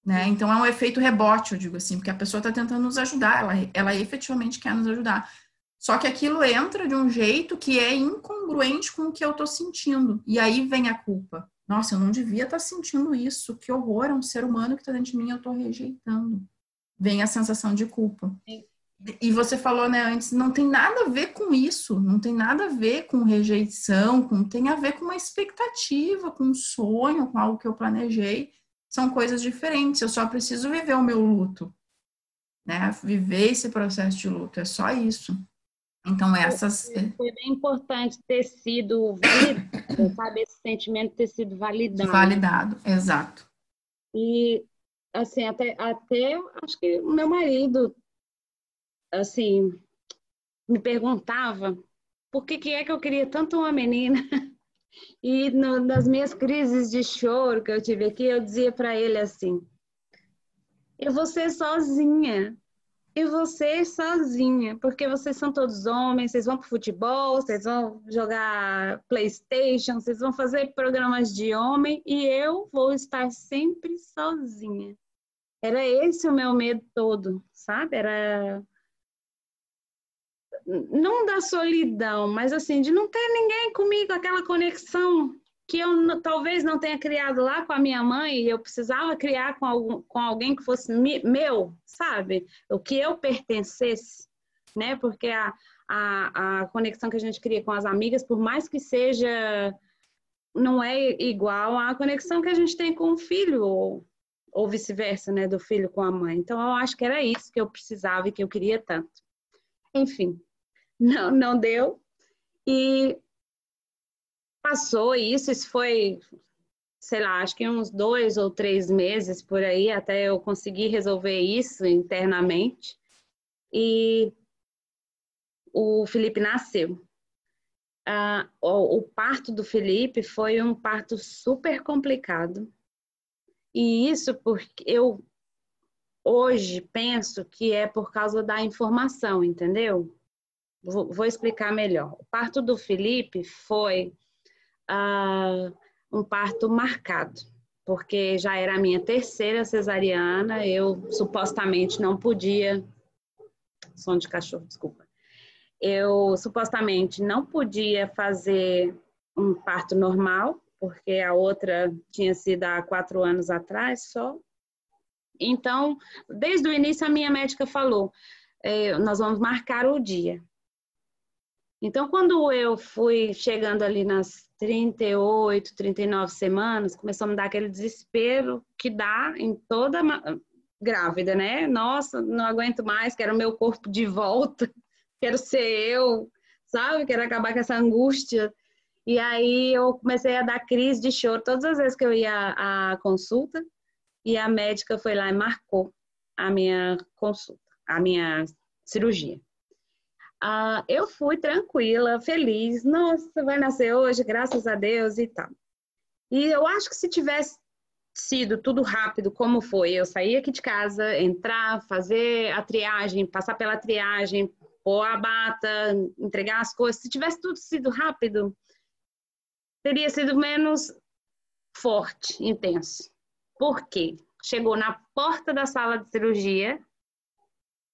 Né? Então é um efeito rebote, eu digo assim, porque a pessoa está tentando nos ajudar, ela, ela efetivamente quer nos ajudar. Só que aquilo entra de um jeito que é incongruente com o que eu estou sentindo. E aí vem a culpa. Nossa, eu não devia estar tá sentindo isso. Que horror, é um ser humano que está dentro de mim, eu estou rejeitando vem a sensação de culpa. Sim. E você falou, né, antes, não tem nada a ver com isso, não tem nada a ver com rejeição, com, tem a ver com uma expectativa, com um sonho, com algo que eu planejei. São coisas diferentes, eu só preciso viver o meu luto, né? Viver esse processo de luto, é só isso. Então, essas. Foi bem importante ter sido validado, [coughs] sabe? Esse sentimento ter sido validado. Validado, exato. E assim, até, até acho que o meu marido, assim, me perguntava por que, que é que eu queria tanto uma menina. [laughs] E no, nas minhas crises de choro que eu tive aqui, eu dizia para ele assim: eu vou ser sozinha. E você sozinha, porque vocês são todos homens, vocês vão pro futebol, vocês vão jogar PlayStation, vocês vão fazer programas de homem e eu vou estar sempre sozinha. Era esse o meu medo todo, sabe? Era não da solidão, mas assim, de não ter ninguém comigo, aquela conexão que eu talvez não tenha criado lá com a minha mãe e eu precisava criar com, algum, com alguém que fosse mi, meu, sabe? O que eu pertencesse, né? Porque a, a, a conexão que a gente cria com as amigas, por mais que seja, não é igual à conexão que a gente tem com o filho ou, ou vice-versa, né, do filho com a mãe. Então eu acho que era isso que eu precisava e que eu queria tanto. Enfim, não, não deu. E passou isso, isso foi, sei lá, acho que uns dois ou três meses por aí até eu conseguir resolver isso internamente. E o Felipe nasceu. Ah, o, o parto do Felipe foi um parto super complicado e isso porque eu hoje penso que é por causa da informação, entendeu? Vou, explicar melhor. O parto do Felipe foi uh, um parto marcado, porque já era a minha terceira cesariana, eu supostamente não podia. Som de cachorro, desculpa. Eu supostamente não podia fazer um parto normal, porque a outra tinha sido há quatro anos atrás só. Então, desde o início, a minha médica falou: é, nós vamos marcar o dia. Então, quando eu fui chegando ali nas 38, 39 semanas, começou a me dar aquele desespero que dá em toda grávida, né? Nossa, não aguento mais, quero meu corpo de volta, [laughs] quero ser eu, sabe? Quero acabar com essa angústia. E aí eu comecei a dar crise de choro todas as vezes que eu ia à consulta e a médica foi lá e marcou a minha consulta, a minha cirurgia. Ah, eu fui tranquila, feliz, nossa, vai nascer hoje, graças a Deus e tal. E eu acho que se tivesse sido tudo rápido como foi, eu sair aqui de casa, entrar, fazer a triagem, passar pela triagem, pôr a bata, entregar as coisas, se tivesse tudo sido rápido, teria sido menos forte, intenso. Por quê? Chegou na porta da sala de cirurgia,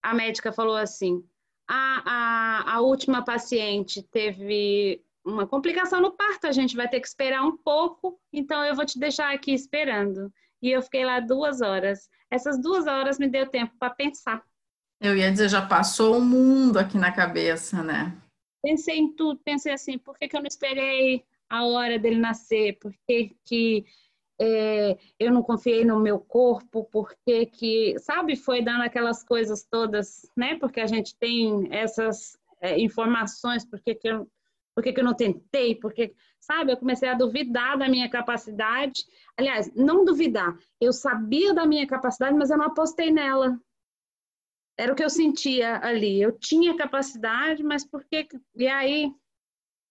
a médica falou assim: a, a, a última paciente teve uma complicação no parto, a gente vai ter que esperar um pouco, então eu vou te deixar aqui esperando. E eu fiquei lá duas horas. Essas duas horas me deu tempo para pensar. Eu ia dizer, já passou o mundo aqui na cabeça, né? Pensei em tudo, pensei assim, por que, que eu não esperei a hora dele nascer, por que, que é, eu não confiei no meu corpo, por que sabe, foi dando aquelas coisas todas, né? Porque a gente tem essas é, informações, por que eu, por que que eu não tentei, porque, sabe, eu comecei a duvidar da minha capacidade. Aliás, não duvidar, eu sabia da minha capacidade, mas eu não apostei nela. Era o que eu sentia ali. Eu tinha capacidade, mas por que. E aí,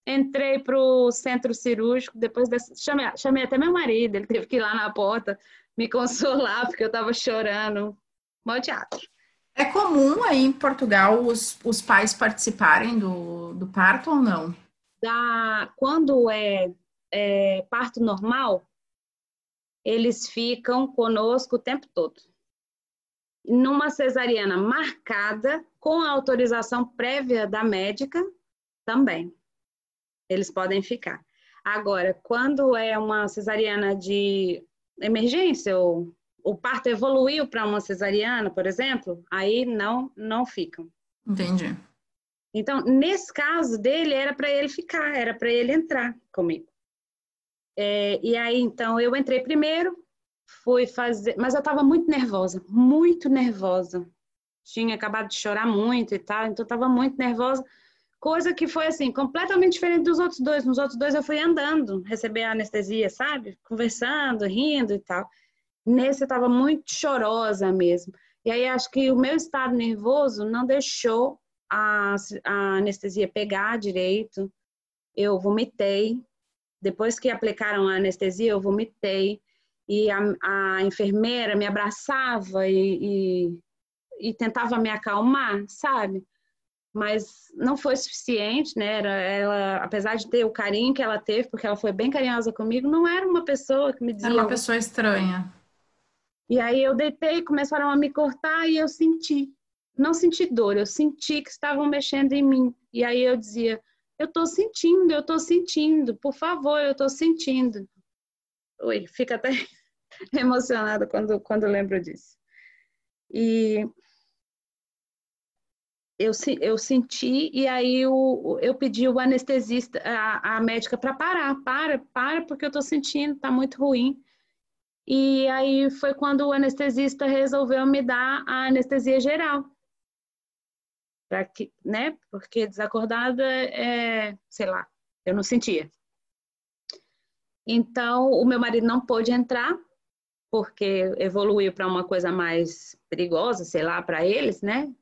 entrei para o centro cirúrgico, depois desse, chamei, chamei até meu marido, ele teve que ir lá na porta me consolar, porque eu estava chorando. Bom teatro. É comum aí em Portugal os, os pais participarem do, do parto ou não? Da, quando é, é parto normal, eles ficam conosco o tempo todo. Numa cesariana marcada, com a autorização prévia da médica, também eles podem ficar. Agora, quando é uma cesariana de emergência, ou o parto evoluiu para uma cesariana, por exemplo, aí não, não ficam. Entendi. Então, nesse caso dele, era para ele ficar, era para ele entrar comigo. É, e aí, então, eu entrei primeiro, fui fazer, mas eu estava muito nervosa, muito nervosa. Tinha acabado de chorar muito e tal, então estava muito nervosa. Coisa que foi assim, completamente diferente dos outros dois. Nos outros dois eu fui andando, receber anestesia, sabe? Conversando, rindo e tal. Nesse eu estava muito chorosa mesmo. E aí acho que o meu estado nervoso não deixou a, a anestesia pegar direito. Eu vomitei. Depois que aplicaram a anestesia, eu vomitei. E a, a enfermeira me abraçava e, e, e tentava me acalmar, sabe? Mas não foi suficiente, né? Era, ela, apesar de ter o carinho que ela teve, porque ela foi bem carinhosa comigo, não era uma pessoa que me dizia. Era uma pessoa estranha. E aí eu deitei, começaram a me cortar e eu senti. Não senti dor, eu senti que estavam mexendo em mim. E aí eu dizia: Eu tô sentindo, eu tô sentindo, por favor, eu tô sentindo. Oi, fica até [laughs] emocionada quando, quando lembro disso. E eu, eu senti e aí eu, eu pedi o anestesista, a, a médica para parar, para, para, porque eu estou sentindo, está muito ruim. E aí foi quando o anestesista resolveu me dar a anestesia geral. Para que, né? Porque desacordada é, sei lá, eu não sentia. Então, o meu marido não pôde entrar, porque evoluiu para uma coisa mais perigosa, sei lá, para eles, né?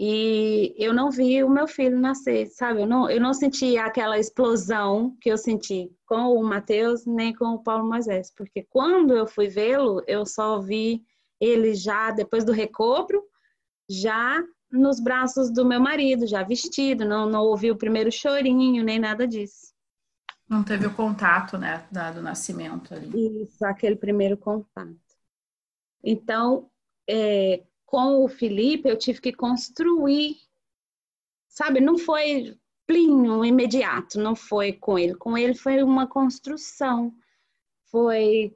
E eu não vi o meu filho nascer, sabe? Eu não, eu não senti aquela explosão que eu senti com o Mateus nem com o Paulo Moisés, porque quando eu fui vê-lo, eu só vi ele já depois do recobro, já nos braços do meu marido, já vestido, não, não ouvi o primeiro chorinho, nem nada disso. Não teve o contato, né, do nascimento ali. Isso, aquele primeiro contato. Então, é, com o Felipe, eu tive que construir, sabe? Não foi plinho, imediato, não foi com ele. Com ele foi uma construção. Foi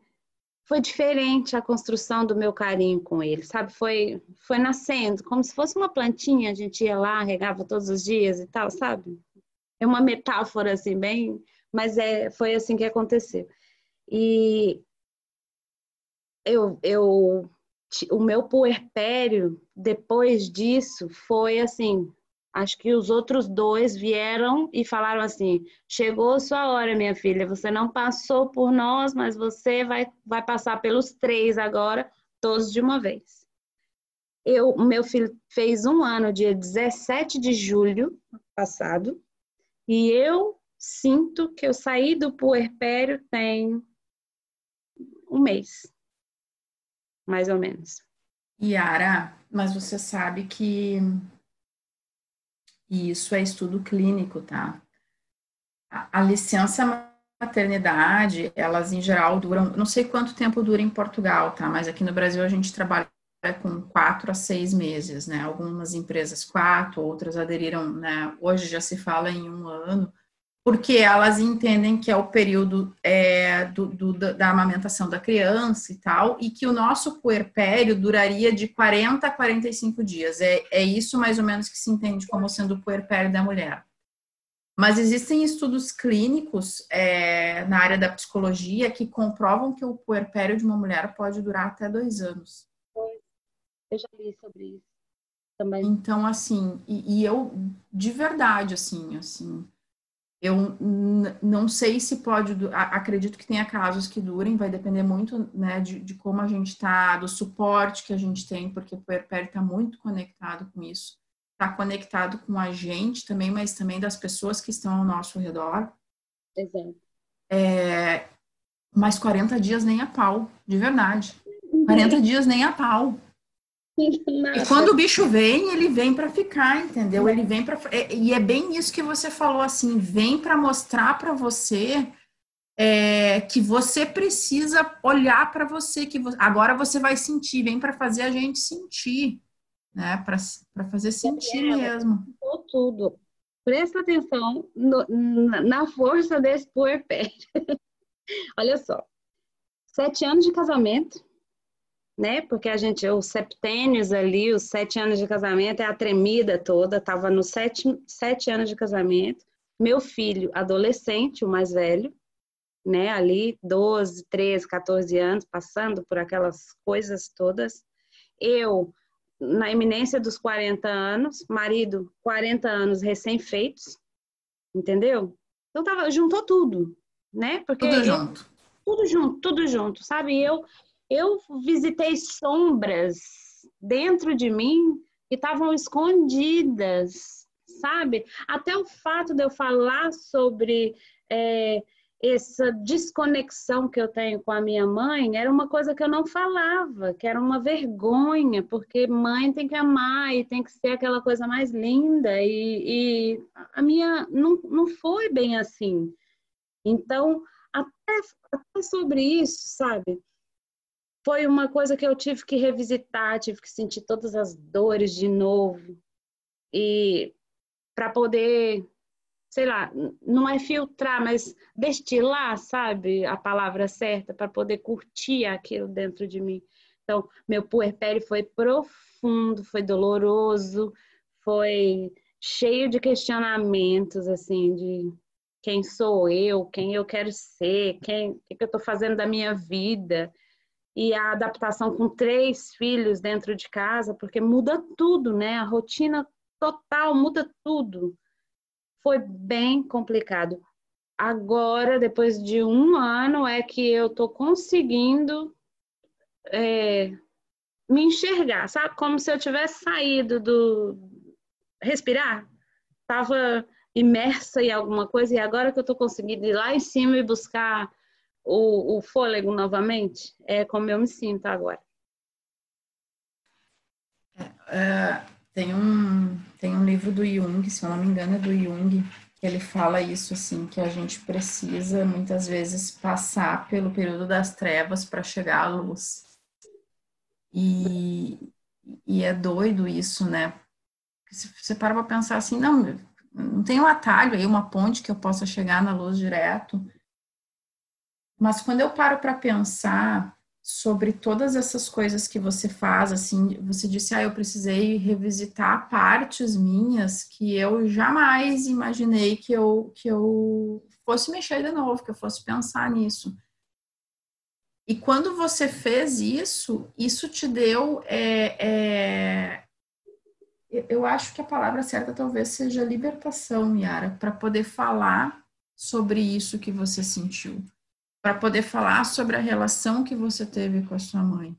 foi diferente a construção do meu carinho com ele, sabe? Foi foi nascendo, como se fosse uma plantinha, a gente ia lá, regava todos os dias e tal, sabe? É uma metáfora assim bem, mas é foi assim que aconteceu. E eu eu o meu puerpério depois disso foi assim, acho que os outros dois vieram e falaram assim: chegou sua hora, minha filha, você não passou por nós, mas você vai, vai passar pelos três agora, todos de uma vez. Eu, meu filho fez um ano, dia 17 de julho passado, e eu sinto que eu saí do puerpério tem um mês mais ou menos. Yara, mas você sabe que isso é estudo clínico, tá? A, a licença maternidade, elas em geral duram, não sei quanto tempo dura em Portugal, tá? Mas aqui no Brasil a gente trabalha com quatro a seis meses, né? Algumas empresas quatro, outras aderiram, né? Hoje já se fala em um ano porque elas entendem que é o período é, do, do, da amamentação da criança e tal, e que o nosso puerpério duraria de 40 a 45 dias. É, é isso mais ou menos que se entende como sendo o puerpério da mulher. Mas existem estudos clínicos é, na área da psicologia que comprovam que o puerpério de uma mulher pode durar até dois anos. Eu já li sobre isso também. Então, assim, e, e eu, de verdade, assim, assim, eu não sei se pode, acredito que tenha casos que durem, vai depender muito né, de, de como a gente está, do suporte que a gente tem, porque o puerpério está muito conectado com isso. Está conectado com a gente também, mas também das pessoas que estão ao nosso redor. Exato. É, mas 40 dias nem a pau, de verdade. 40 dias nem a pau. E quando o bicho vem, ele vem para ficar, entendeu? Ele vem para é, e é bem isso que você falou assim, vem para mostrar para você é, que você precisa olhar para você que você, agora você vai sentir, vem para fazer a gente sentir, né? Para fazer sentir é, mesmo. Tudo. Presta atenção no, na força desse puerpério. [laughs] Olha só, sete anos de casamento né? Porque a gente, os septênios ali, os sete anos de casamento, é a tremida toda, estava nos sete, sete anos de casamento. Meu filho, adolescente, o mais velho, né? Ali, 12, 13, 14 anos, passando por aquelas coisas todas. Eu, na iminência dos 40 anos, marido, 40 anos recém-feitos, entendeu? Então, tava, juntou tudo, né? Porque tudo eu, junto. Tudo junto, tudo junto, sabe? E eu eu visitei sombras dentro de mim que estavam escondidas, sabe? Até o fato de eu falar sobre é, essa desconexão que eu tenho com a minha mãe era uma coisa que eu não falava, que era uma vergonha, porque mãe tem que amar e tem que ser aquela coisa mais linda, e, e a minha não, não foi bem assim. Então, até, até sobre isso, sabe? Foi uma coisa que eu tive que revisitar, tive que sentir todas as dores de novo. E para poder, sei lá, não é filtrar, mas destilar, sabe, a palavra certa, para poder curtir aquilo dentro de mim. Então, meu puerpério foi profundo, foi doloroso, foi cheio de questionamentos, assim, de quem sou eu, quem eu quero ser, quem, o que, que eu estou fazendo da minha vida e a adaptação com três filhos dentro de casa, porque muda tudo, né? A rotina total muda tudo. Foi bem complicado. Agora, depois de um ano, é que eu tô conseguindo é, me enxergar, sabe? Como se eu tivesse saído do respirar, tava imersa em alguma coisa e agora que eu tô conseguindo ir lá em cima e buscar o, o fôlego novamente? É como eu me sinto agora. É, tem, um, tem um livro do Jung, se eu não me engano, é do Jung, ele fala isso assim que a gente precisa muitas vezes passar pelo período das trevas para chegar à luz. E, e é doido isso, né? Se você para para pensar assim, não, não tem um atalho aí, uma ponte que eu possa chegar na luz direto. Mas quando eu paro para pensar sobre todas essas coisas que você faz, assim, você disse, ah, eu precisei revisitar partes minhas que eu jamais imaginei que eu, que eu fosse mexer de novo, que eu fosse pensar nisso. E quando você fez isso, isso te deu, é, é, eu acho que a palavra certa talvez seja libertação, Yara, para poder falar sobre isso que você sentiu para poder falar sobre a relação que você teve com a sua mãe,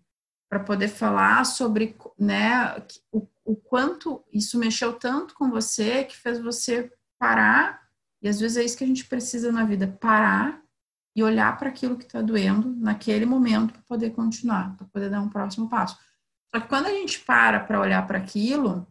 para poder falar sobre, né, o, o quanto isso mexeu tanto com você que fez você parar, e às vezes é isso que a gente precisa na vida, parar e olhar para aquilo que está doendo naquele momento para poder continuar, para poder dar um próximo passo. Só que quando a gente para para olhar para aquilo,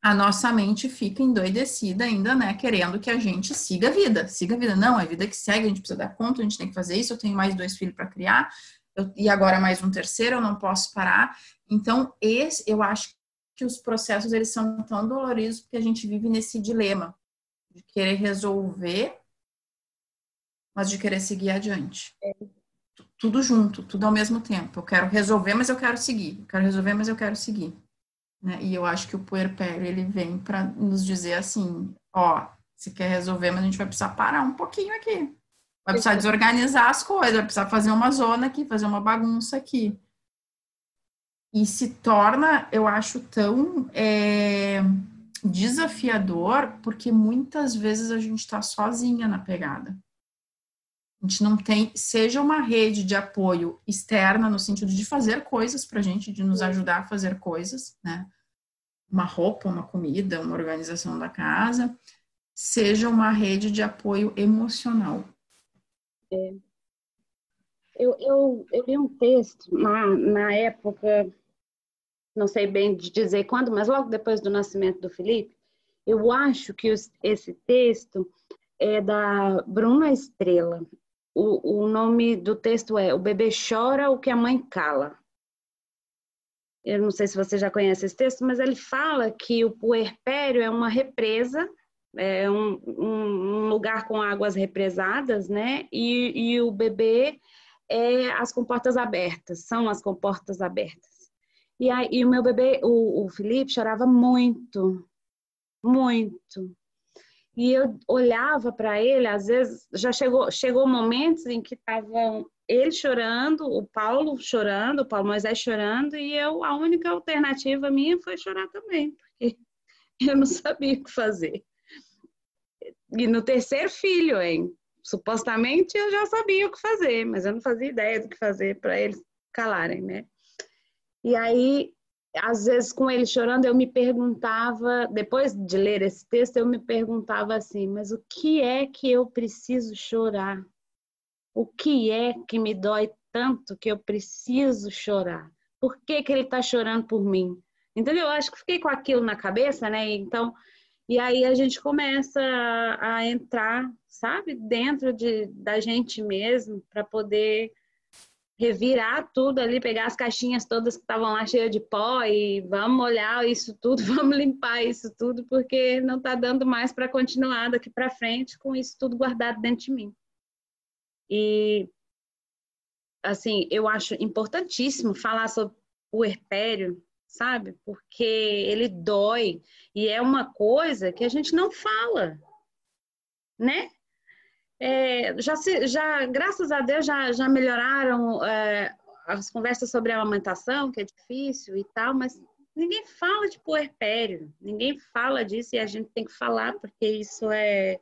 a nossa mente fica endoidecida ainda, né? Querendo que a gente siga a vida, siga a vida. Não, é a vida que segue, a gente precisa dar conta, a gente tem que fazer isso. Eu tenho mais dois filhos para criar, eu, e agora mais um terceiro, eu não posso parar. Então, esse, eu acho que os processos eles são tão doloridos porque a gente vive nesse dilema de querer resolver, mas de querer seguir adiante. Tudo junto, tudo ao mesmo tempo. Eu quero resolver, mas eu quero seguir. Eu quero resolver, mas eu quero seguir. Né? E eu acho que o puerpério ele vem para nos dizer assim, ó, se quer resolver, mas a gente vai precisar parar um pouquinho aqui. Vai precisar desorganizar as coisas, vai precisar fazer uma zona aqui, fazer uma bagunça aqui. E se torna, eu acho, tão é, desafiador, porque muitas vezes a gente está sozinha na pegada. A gente não tem, seja uma rede de apoio externa, no sentido de fazer coisas para a gente, de nos ajudar a fazer coisas, né? Uma roupa, uma comida, uma organização da casa, seja uma rede de apoio emocional. É. Eu, eu, eu li um texto na, na época, não sei bem de dizer quando, mas logo depois do nascimento do Felipe, eu acho que os, esse texto é da Bruna Estrela o, o nome do texto é O Bebê Chora o que a Mãe Cala. Eu não sei se você já conhece esse texto, mas ele fala que o puerpério é uma represa, é um, um lugar com águas represadas, né? E, e o bebê é as comportas abertas, são as comportas abertas. E, aí, e o meu bebê, o, o Felipe, chorava muito, muito. E eu olhava para ele, às vezes já chegou, chegou momentos em que estavam ele chorando, o Paulo chorando, o Paulo Moisés chorando, e eu, a única alternativa minha foi chorar também, porque [laughs] eu não sabia o que fazer. E no terceiro filho, hein? Supostamente eu já sabia o que fazer, mas eu não fazia ideia do que fazer para eles calarem, né? E aí às vezes com ele chorando, eu me perguntava, depois de ler esse texto, eu me perguntava assim: mas o que é que eu preciso chorar? O que é que me dói tanto que eu preciso chorar? Por que, que ele está chorando por mim? Entendeu? Eu acho que fiquei com aquilo na cabeça, né? Então, e aí a gente começa a, a entrar, sabe, dentro de, da gente mesmo, para poder revirar tudo ali, pegar as caixinhas todas que estavam lá cheias de pó e vamos olhar isso tudo, [laughs] vamos limpar isso tudo, porque não está dando mais para continuar daqui para frente com isso tudo guardado dentro de mim. E, assim, eu acho importantíssimo falar sobre o herpério, sabe? Porque ele dói e é uma coisa que a gente não fala, né? É, já, se, já, graças a Deus, já, já melhoraram é, as conversas sobre a amamentação, que é difícil e tal, mas ninguém fala de puerpério, ninguém fala disso e a gente tem que falar, porque isso é.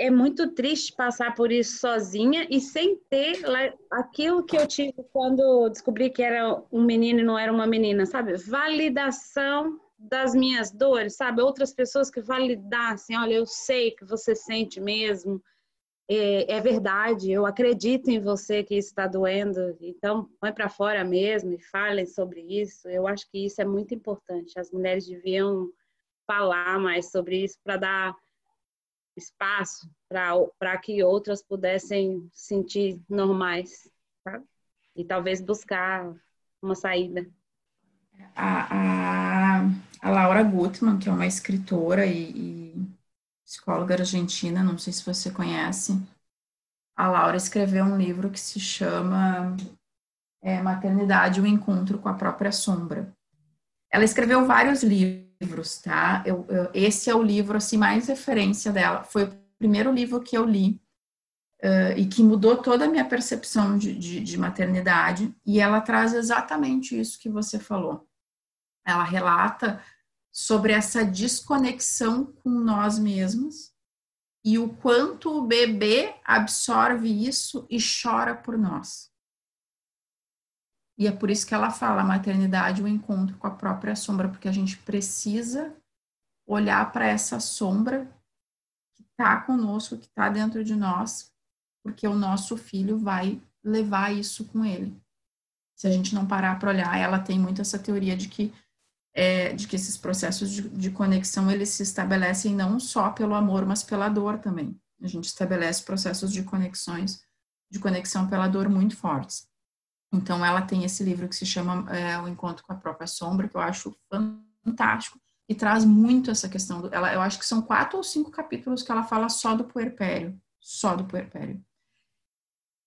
É muito triste passar por isso sozinha e sem ter aquilo que eu tive quando descobri que era um menino e não era uma menina, sabe? Validação das minhas dores, sabe? Outras pessoas que validassem, olha, eu sei que você sente mesmo, é, é verdade, eu acredito em você que está doendo, então põe para fora mesmo e falem sobre isso. Eu acho que isso é muito importante. As mulheres deviam falar mais sobre isso para dar espaço para que outras pudessem sentir normais, sabe? E talvez buscar uma saída. A, a, a Laura Gutman, que é uma escritora e, e psicóloga argentina, não sei se você conhece, a Laura escreveu um livro que se chama é, Maternidade, o Encontro com a Própria Sombra. Ela escreveu vários livros, tá? Eu, eu, esse é o livro, assim, mais referência dela. Foi o primeiro livro que eu li uh, e que mudou toda a minha percepção de, de, de maternidade. E ela traz exatamente isso que você falou. Ela relata sobre essa desconexão com nós mesmos e o quanto o bebê absorve isso e chora por nós. E é por isso que ela fala a maternidade, o encontro com a própria sombra, porque a gente precisa olhar para essa sombra que está conosco, que está dentro de nós, porque o nosso filho vai levar isso com ele. Se a gente não parar para olhar, ela tem muito essa teoria de que é, de que esses processos de, de conexão eles se estabelecem não só pelo amor, mas pela dor também. A gente estabelece processos de conexões, de conexão pela dor muito fortes. Então, ela tem esse livro que se chama é, O Encontro com a Própria Sombra, que eu acho fantástico e traz muito essa questão. Do, ela, eu acho que são quatro ou cinco capítulos que ela fala só do puerpério, só do puerpério.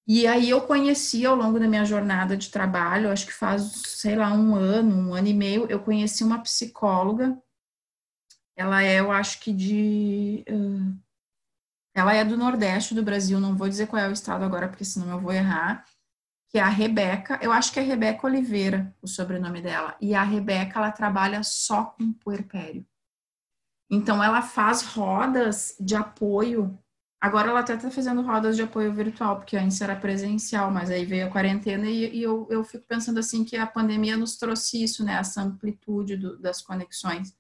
E aí eu conheci ao longo da minha jornada de trabalho, acho que faz, sei lá, um ano, um ano e meio, eu conheci uma psicóloga. Ela é, eu acho que de. Uh, ela é do Nordeste do Brasil, não vou dizer qual é o estado agora, porque senão eu vou errar que é a Rebeca, eu acho que é Rebeca Oliveira, o sobrenome dela, e a Rebeca, ela trabalha só com puerpério. Então, ela faz rodas de apoio, agora ela até está fazendo rodas de apoio virtual, porque antes era presencial, mas aí veio a quarentena e, e eu, eu fico pensando assim que a pandemia nos trouxe isso, né, essa amplitude do, das conexões.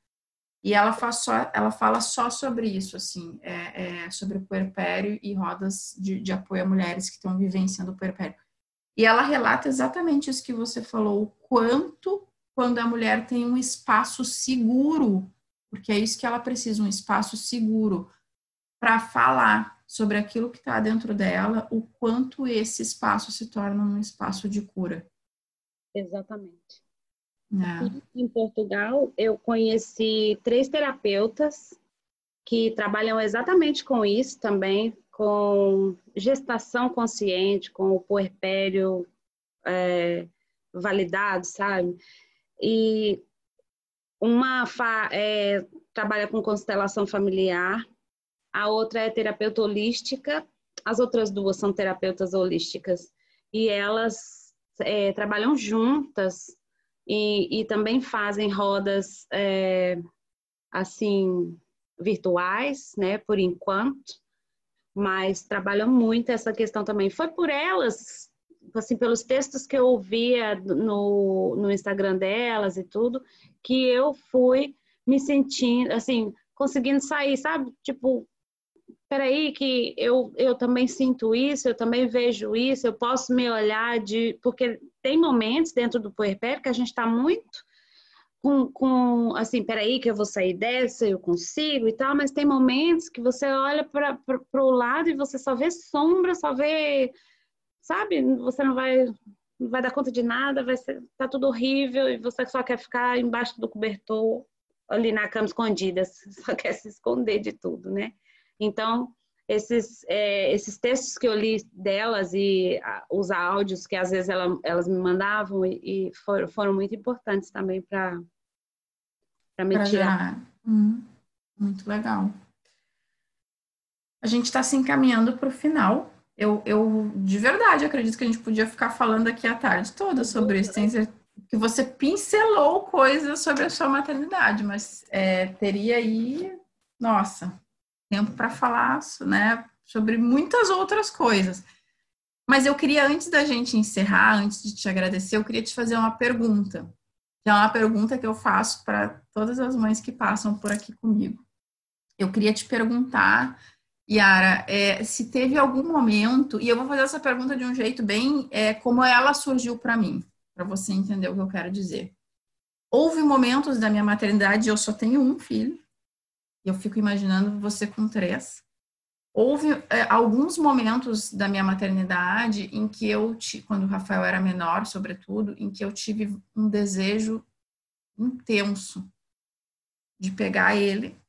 E ela, faz só, ela fala só sobre isso, assim, é, é sobre o puerpério e rodas de, de apoio a mulheres que estão vivenciando o puerpério. E ela relata exatamente isso que você falou, o quanto quando a mulher tem um espaço seguro, porque é isso que ela precisa, um espaço seguro para falar sobre aquilo que está dentro dela, o quanto esse espaço se torna um espaço de cura. Exatamente. É. Em Portugal, eu conheci três terapeutas que trabalham exatamente com isso também, com gestação consciente, com o puerpério é, validado, sabe? E uma é, trabalha com constelação familiar, a outra é terapeuta holística, as outras duas são terapeutas holísticas. E elas é, trabalham juntas e, e, também fazem rodas é, assim virtuais, né, por enquanto, mas trabalham muito essa questão também. Foi por elas, assim, pelos textos que eu ouvia no, no Instagram delas e tudo, que eu fui me sentindo, assim, conseguindo sair, sabe? Tipo, peraí, que eu, eu também sinto isso, eu também vejo isso, eu posso me olhar de. Porque tem momentos dentro do puerpério que a gente está muito com, com assim, peraí que eu vou sair dessa, eu consigo e tal, mas tem momentos que você olha para o lado e você só vê sombra, só vê, sabe, você não vai, não vai dar conta de nada, vai ser, tá tudo horrível e você só quer ficar embaixo do cobertor, ali na cama escondida, [laughs] só quer se esconder de tudo, né? Então, esses, é, esses textos que eu li delas e a, os áudios que às vezes ela, elas me mandavam e, e foram, foram muito importantes também para me pra tirar. Hum, muito legal. A gente está se encaminhando para o final. Eu, eu, de verdade, acredito que a gente podia ficar falando aqui a tarde toda sobre isso. Tem que você pincelou coisas sobre a sua maternidade, mas é, teria aí, nossa, tempo para falar né, sobre muitas outras coisas. Mas eu queria, antes da gente encerrar, antes de te agradecer, eu queria te fazer uma pergunta. É uma pergunta que eu faço para todas as mães que passam por aqui comigo. Eu queria te perguntar, Yara, é, se teve algum momento, e eu vou fazer essa pergunta de um jeito bem é, como ela surgiu para mim, para você entender o que eu quero dizer. Houve momentos da minha maternidade, eu só tenho um filho, eu fico imaginando você com três. houve é, alguns momentos da minha maternidade em que eu, quando o Rafael era menor, sobretudo, em que eu tive um desejo intenso de pegar ele,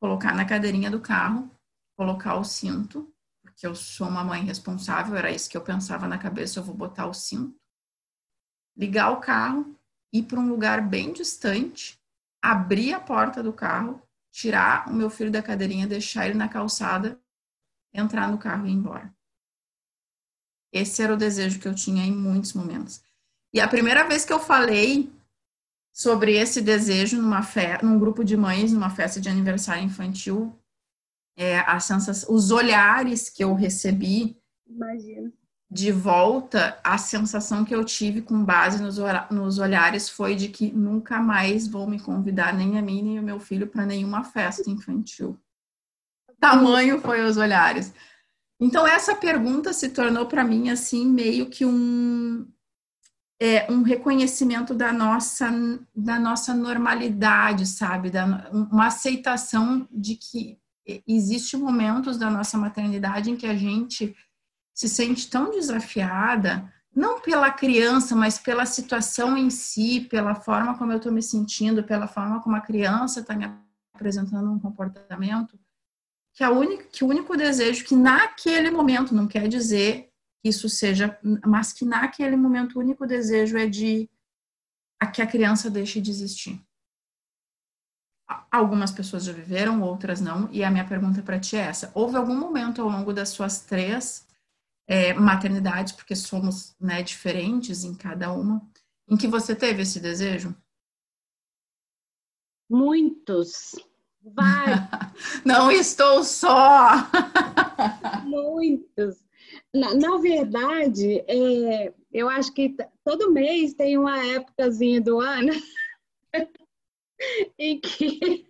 colocar na cadeirinha do carro, colocar o cinto, porque eu sou uma mãe responsável, era isso que eu pensava na cabeça, eu vou botar o cinto, ligar o carro, ir para um lugar bem distante, abrir a porta do carro, tirar o meu filho da cadeirinha, deixar ele na calçada entrar no carro e ir embora. Esse era o desejo que eu tinha em muitos momentos. E a primeira vez que eu falei sobre esse desejo numa fe... num grupo de mães, numa festa de aniversário infantil, é, a sensação, os olhares que eu recebi Imagina. De volta, a sensação que eu tive com base nos, nos olhares foi de que nunca mais vou me convidar nem a mim nem o meu filho para nenhuma festa infantil tamanho foi os olhares. Então essa pergunta se tornou para mim assim meio que um é, um reconhecimento da nossa da nossa normalidade, sabe, da, uma aceitação de que existe momentos da nossa maternidade em que a gente se sente tão desafiada, não pela criança, mas pela situação em si, pela forma como eu estou me sentindo, pela forma como a criança está me apresentando um comportamento, que, a única, que o único desejo que naquele momento, não quer dizer que isso seja, mas que naquele momento o único desejo é de a que a criança deixe de existir. Algumas pessoas já viveram, outras não, e a minha pergunta para ti é essa: houve algum momento ao longo das suas três é, maternidades, porque somos né, diferentes em cada uma, em que você teve esse desejo? Muitos, Vai. [laughs] Não estou só. [laughs] Muitos. Na, na verdade, é, eu acho que todo mês tem uma épocazinha do ano [laughs] em que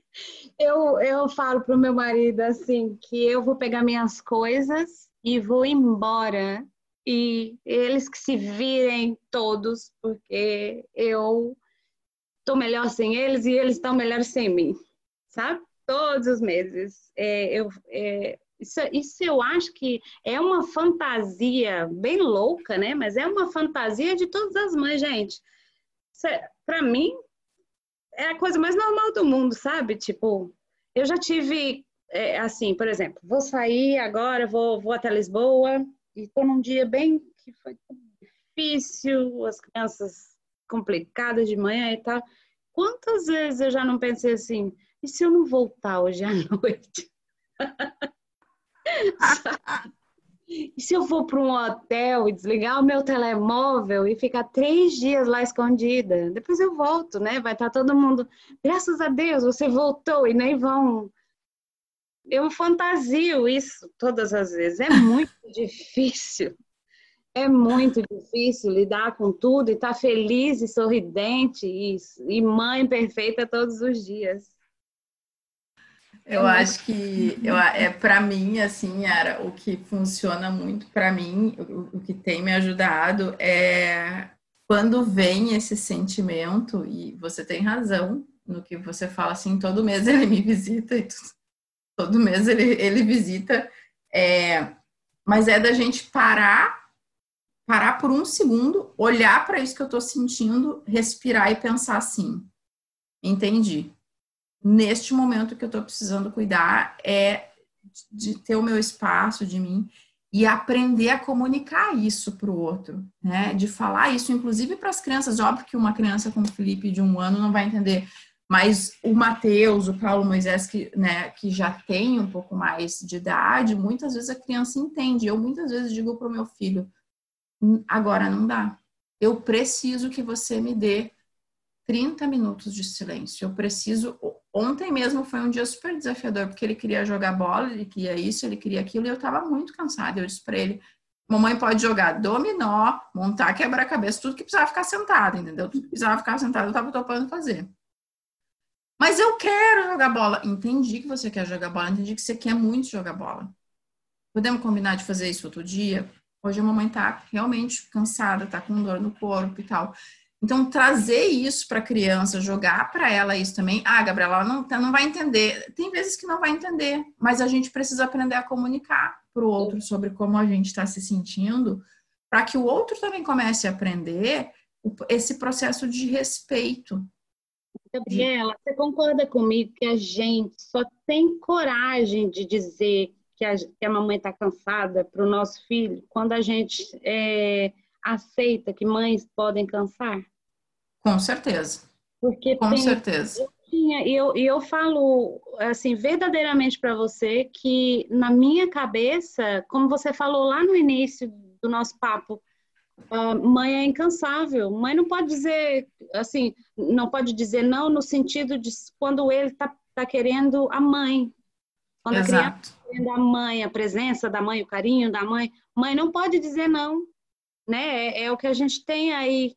eu, eu falo para o meu marido assim que eu vou pegar minhas coisas e vou embora e eles que se virem todos porque eu estou melhor sem eles e eles estão melhor sem mim, sabe? todos os meses. É, eu, é, isso, isso eu acho que é uma fantasia bem louca, né? Mas é uma fantasia de todas as mães, gente. É, Para mim, é a coisa mais normal do mundo, sabe? Tipo, eu já tive, é, assim, por exemplo, vou sair agora, vou, vou até Lisboa e estou num dia bem que foi difícil, as crianças complicadas de manhã e tal. Quantas vezes eu já não pensei assim, e se eu não voltar hoje à [laughs] noite? [laughs] e se eu for para um hotel e desligar o meu telemóvel e ficar três dias lá escondida? Depois eu volto, né? Vai estar todo mundo, graças a Deus, você voltou e nem vão. Eu fantasio isso todas as vezes. É muito [laughs] difícil. É muito difícil lidar com tudo e estar tá feliz e sorridente e, e mãe perfeita todos os dias. Eu é acho que eu, é para mim assim era o que funciona muito para mim, o, o, que tem me ajudado é quando vem esse sentimento e você tem razão no que você fala assim, todo mês [laughs] ele me visita e tudo, todo mês ele, ele visita, é, mas é da gente parar parar por um segundo, olhar para isso que eu estou sentindo, respirar e pensar assim, entendi neste momento que eu estou precisando cuidar é de ter o meu espaço de mim e aprender a comunicar isso para o outro, né? De falar isso, inclusive para as crianças. Óbvio que uma criança como o Felipe de um ano não vai entender, mas o Mateus, o Paulo Moisés, que, né, que já tem um pouco mais de idade, muitas vezes a criança entende. Eu muitas vezes digo para o meu filho: agora não dá. Eu preciso que você me dê 30 minutos de silêncio. Eu preciso Ontem mesmo foi um dia super desafiador, porque ele queria jogar bola, ele queria isso, ele queria aquilo, e eu tava muito cansada. Eu disse para ele: mamãe pode jogar dominó, montar quebra-cabeça, tudo que precisava ficar sentado, entendeu? Tudo que precisava ficar sentado, eu tava topando fazer. Mas eu quero jogar bola. Entendi que você quer jogar bola, entendi que você quer muito jogar bola. Podemos combinar de fazer isso outro dia? Hoje a mamãe tá realmente cansada, tá com dor no corpo e tal. Então, trazer isso para a criança, jogar para ela isso também. Ah, Gabriela, ela não, tá, não vai entender. Tem vezes que não vai entender, mas a gente precisa aprender a comunicar para o outro sobre como a gente está se sentindo, para que o outro também comece a aprender esse processo de respeito. Gabriela, você concorda comigo que a gente só tem coragem de dizer que a, que a mamãe está cansada para o nosso filho quando a gente é, aceita que mães podem cansar? Com certeza. Porque Com tem, certeza. Eu, tinha, eu, eu falo assim verdadeiramente para você que na minha cabeça, como você falou lá no início do nosso papo, Uh, mãe é incansável. Mãe não pode dizer assim, não pode dizer não no sentido de quando ele está tá querendo a mãe. Quando Exato. a criança está querendo a mãe, a presença da mãe, o carinho da mãe, mãe não pode dizer não, né? É, é o que a gente tem aí.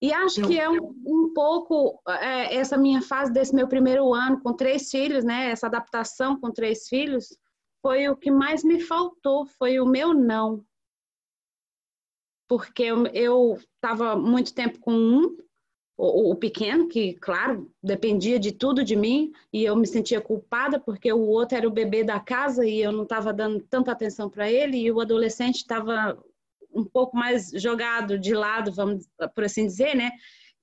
E acho Eu... que é um, um pouco é, essa minha fase desse meu primeiro ano com três filhos, né? Essa adaptação com três filhos foi o que mais me faltou, foi o meu não porque eu estava muito tempo com um, o, o, pequeno, que, claro, dependia de tudo de mim, e eu me sentia culpada porque o outro era o bebê da casa e eu não estava dando tanta atenção para ele, e o adolescente estava um pouco mais jogado de lado, vamos por assim dizer, né?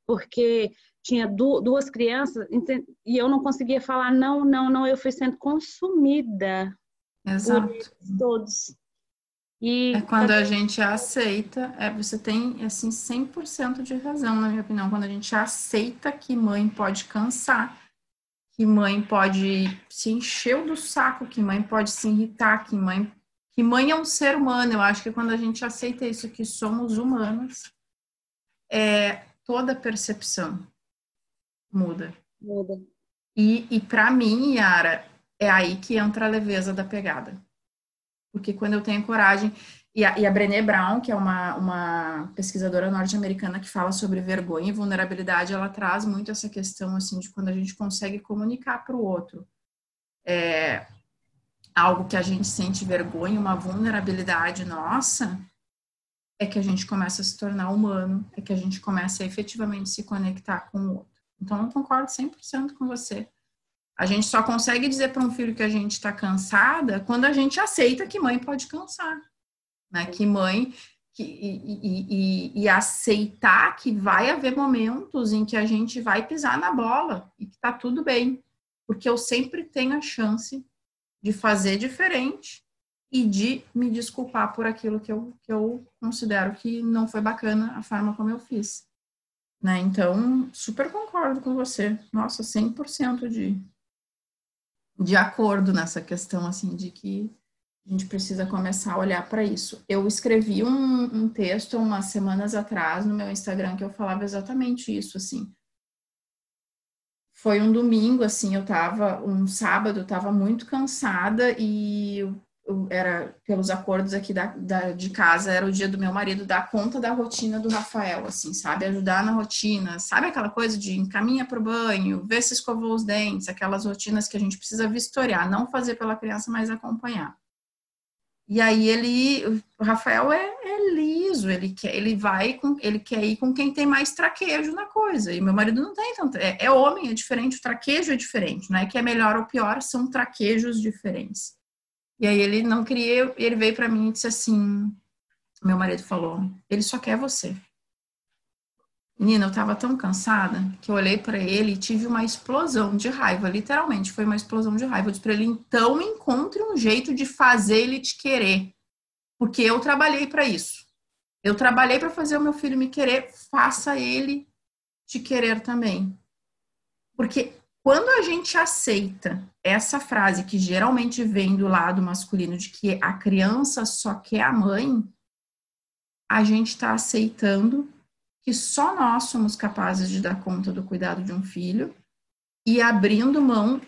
Porque tinha duas crianças e eu não conseguia falar não, não, não, eu fui sendo consumida Exato. por todos. E é quando a gente aceita, é, você tem assim 100% de razão, na minha opinião, quando a gente aceita que mãe pode cansar, que mãe pode se encher do saco, que mãe pode se irritar, que mãe que mãe é um ser humano. Eu acho que quando a gente aceita isso que somos humanos, é toda percepção muda. Muda. E, e para mim, Yara, é aí que entra a leveza da pegada porque quando eu tenho coragem. E a, e a Brené Brown, que é uma, uma pesquisadora norte-americana que fala sobre vergonha e vulnerabilidade, ela traz muito essa questão assim de quando a gente consegue comunicar para o outro é, algo que a gente sente vergonha, uma vulnerabilidade nossa, é que a gente começa a se tornar humano, é que a gente começa a efetivamente se conectar com o outro. Então, eu concordo 100% com você. A gente só consegue dizer para um filho que a gente está cansada quando a gente aceita que mãe pode cansar, né? Que mãe que, e, e, e, aceitar que vai haver momentos em que a gente vai pisar na bola e que tá tudo bem, porque eu sempre tenho a chance de fazer diferente e de me desculpar por aquilo que eu, que eu considero que não foi bacana a forma como eu fiz. Né? Então, super concordo com você. Nossa, 100% de, de acordo nessa questão, assim, de que a gente precisa começar a olhar para isso. Eu escrevi um, um, texto umas semanas atrás no meu Instagram que eu falava exatamente isso, assim. Foi um domingo, assim, eu tava, um sábado, eu tava muito cansada e era pelos acordos aqui da, da, de casa, era o dia do meu marido dar conta da rotina do Rafael, assim, sabe? Ajudar na rotina, sabe aquela coisa de encaminha para o banho, ver se escovou os dentes, aquelas rotinas que a gente precisa vistoriar, não fazer pela criança, mas acompanhar. E aí ele, o Rafael é, é liso, ele quer, ele vai com, ele quer ir com quem tem mais traquejo na coisa. E meu marido não tem tanto, é, é homem, é diferente, o traquejo é diferente, não é que é melhor ou pior, são traquejos diferentes. E aí ele não queria, ele veio para mim e disse assim: meu marido falou, ele só quer você. Menina, eu tava tão cansada que eu olhei para ele e tive uma explosão de raiva, literalmente, foi uma explosão de raiva. Eu disse para ele: então encontre um jeito de fazer ele te querer, porque eu trabalhei para isso. Eu trabalhei para fazer o meu filho me querer, faça ele te querer também. Porque quando a gente aceita essa frase que geralmente vem do lado masculino de que a criança só quer a mãe, a gente está aceitando que só nós somos capazes de dar conta do cuidado de um filho e abrindo mão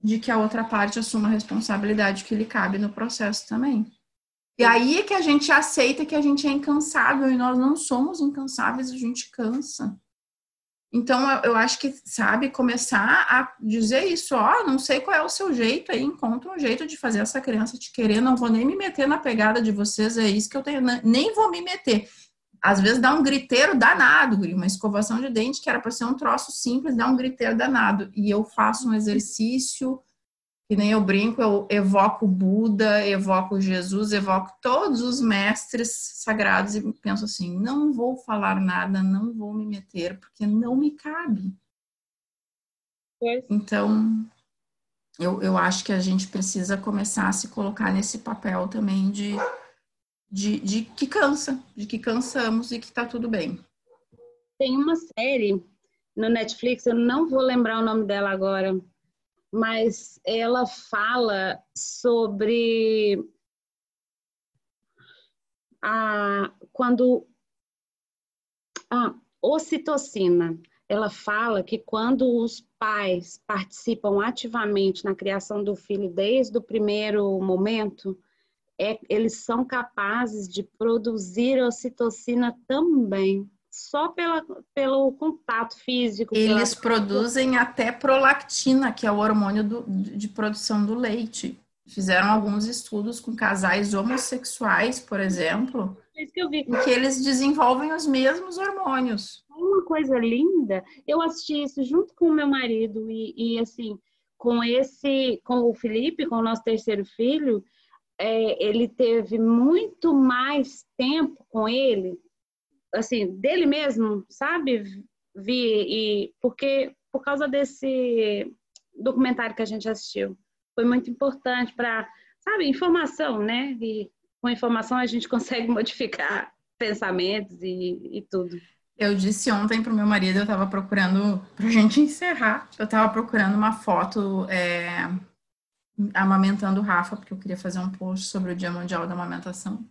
de que a outra parte assuma a responsabilidade que lhe cabe no processo também. E aí é que a gente aceita que a gente é incansável e nós não somos incansáveis, a gente cansa. Então, eu acho que, sabe, começar a dizer isso, ó, não sei qual é o seu jeito aí, encontra um jeito de fazer essa criança te querer, não vou nem me meter na pegada de vocês, é isso que eu tenho, nem vou me meter. às vezes dá um griteiro danado, uma escovação de dente que era para ser um troço simples, dá um griteiro danado. E eu faço um exercício, que nem eu brinco, eu evoco Buda, evoco Jesus, evoco todos os mestres sagrados e penso assim: não vou falar nada, não vou me meter, porque não me cabe. Então, eu, eu acho que a gente precisa começar a se colocar nesse papel também de de, de que cansa, de que cansamos e que tá tudo bem. Tem uma série no Netflix, eu não vou lembrar o nome dela agora, mas ela fala sobre a quando a ocitocina. Ela fala que quando os pais participam ativamente na criação do filho desde o primeiro momento, é, eles são capazes de produzir ocitocina também, só pela, pelo contato físico. Eles pela... produzem até prolactina, que é o hormônio do, de produção do leite. Fizeram alguns estudos com casais homossexuais, por exemplo, é que, em que eles desenvolvem os mesmos hormônios. Uma coisa linda, eu assisti isso junto com o meu marido e, e assim, com esse, com o Felipe, com o nosso terceiro filho, é, ele teve muito mais tempo com ele, assim, dele mesmo, sabe? Vi, e porque por causa desse documentário que a gente assistiu, foi muito importante para, sabe, informação, né? E com informação a gente [laughs] consegue modificar pensamentos e, e tudo. Eu disse ontem para o meu marido, eu estava procurando, para a gente encerrar, eu estava procurando uma foto é, amamentando o Rafa, porque eu queria fazer um post sobre o Dia Mundial da Amamentação.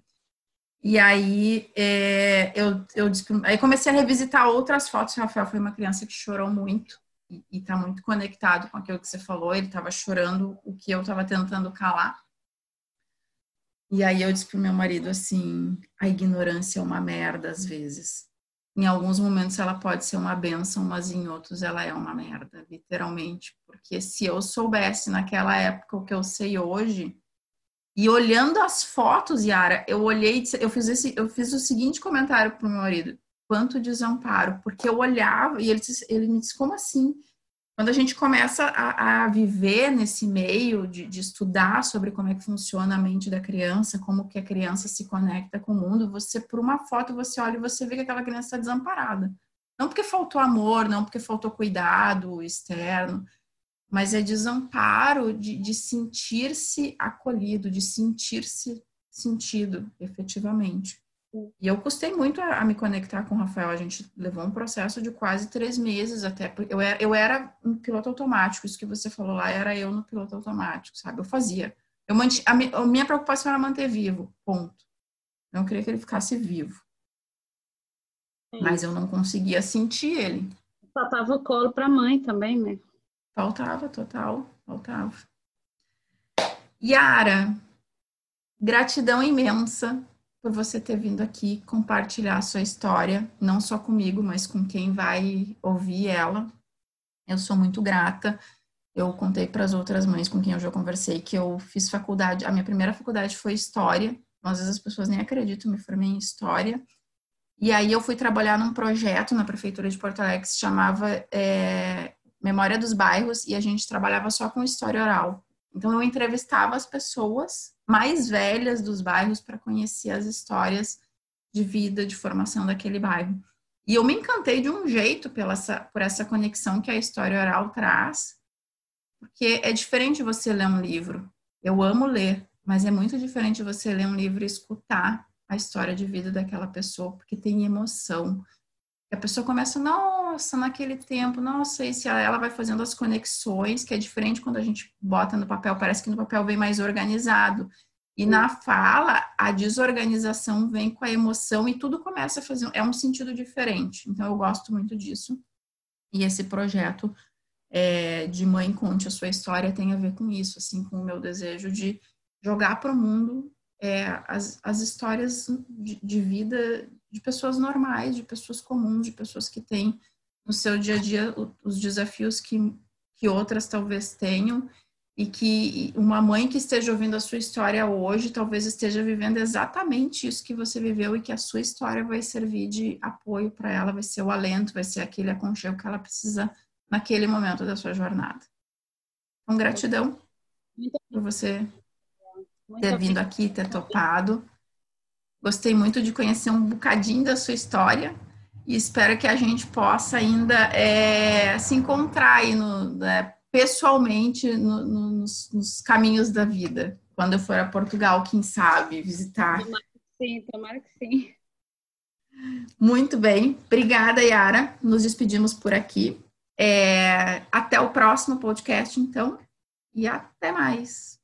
E aí é, eu, eu aí comecei a revisitar outras fotos. O Rafael foi uma criança que chorou muito e está muito conectado com aquilo que você falou. Ele estava chorando o que eu estava tentando calar. E aí eu disse pro meu marido assim: a ignorância é uma merda às vezes em alguns momentos ela pode ser uma benção, mas em outros ela é uma merda, literalmente. Porque se eu soubesse naquela época o que eu sei hoje, e olhando as fotos, Yara, eu olhei, eu fiz, esse, eu fiz o seguinte comentário pro meu marido: quanto desamparo, porque eu olhava e ele, ele me disse, como assim? Quando a gente começa a, a viver nesse meio de, de, estudar sobre como é que funciona a mente da criança, como que a criança se conecta com o mundo, você, por uma foto, você olha e você vê que aquela criança está desamparada. Não porque faltou amor, não porque faltou cuidado externo, mas é desamparo de, de sentir-se acolhido, de sentir-se sentido, efetivamente. E eu custei muito a, a, me conectar com o Rafael. A gente levou um processo de quase três meses até. Eu era, eu era um piloto automático. Isso que você falou lá era eu no piloto automático, sabe? Eu fazia. Eu manti, a, a minha preocupação era manter vivo, ponto. Eu não queria que ele ficasse vivo. Sim. Mas eu não conseguia sentir ele. Faltava o colo para a mãe também, né? Faltava, total, faltava. Yara, gratidão imensa por você ter vindo aqui compartilhar a sua história, não só comigo, mas com quem vai ouvir ela. Eu sou muito grata. Eu contei para as outras mães com quem eu já conversei que eu fiz faculdade, a minha primeira faculdade foi História. Às vezes as pessoas nem acreditam, me formei em História. E aí eu fui trabalhar num projeto na Prefeitura de Porto Alegre que se chamava é, Memória dos Bairros e a gente trabalhava só com história oral. Então eu entrevistava as pessoas mais velhas dos bairros para conhecer as histórias de vida, de formação daquele bairro. E eu me encantei de um jeito pela essa, por essa conexão que a história oral traz, porque é diferente você ler um livro. Eu amo ler, mas é muito diferente você ler um livro e escutar a história de vida daquela pessoa, porque tem emoção, a pessoa começa, nossa, naquele tempo, nossa, e se ela vai fazendo as conexões, que é diferente quando a gente bota no papel, parece que no papel vem mais organizado. E na fala, a desorganização vem com a emoção e tudo começa a fazer, é um sentido diferente. Então, eu gosto muito disso. E esse projeto é, de Mãe Conte a Sua História tem a ver com isso, assim, com o meu desejo de jogar para o mundo é, as, as histórias de, de vida de pessoas normais, de pessoas comuns, de pessoas que têm no seu dia a dia os desafios que, que outras talvez tenham e que uma mãe que esteja ouvindo a sua história hoje talvez esteja vivendo exatamente isso que você viveu e que a sua história vai servir de apoio para ela, vai ser o alento, vai ser aquele aconchego que ela precisa naquele momento da sua jornada. Então, gratidão por você ter vindo aqui, ter topado. Gostei muito de conhecer um bocadinho da sua história e espero que a gente possa ainda é, se encontrar aí no, né, pessoalmente no, no, nos, nos, caminhos da vida. Quando eu for a Portugal, quem sabe, visitar. Tomara que sim, tomara que sim. Muito bem. Obrigada, Yara. Nos despedimos por aqui. É, até o próximo podcast, então. E até mais.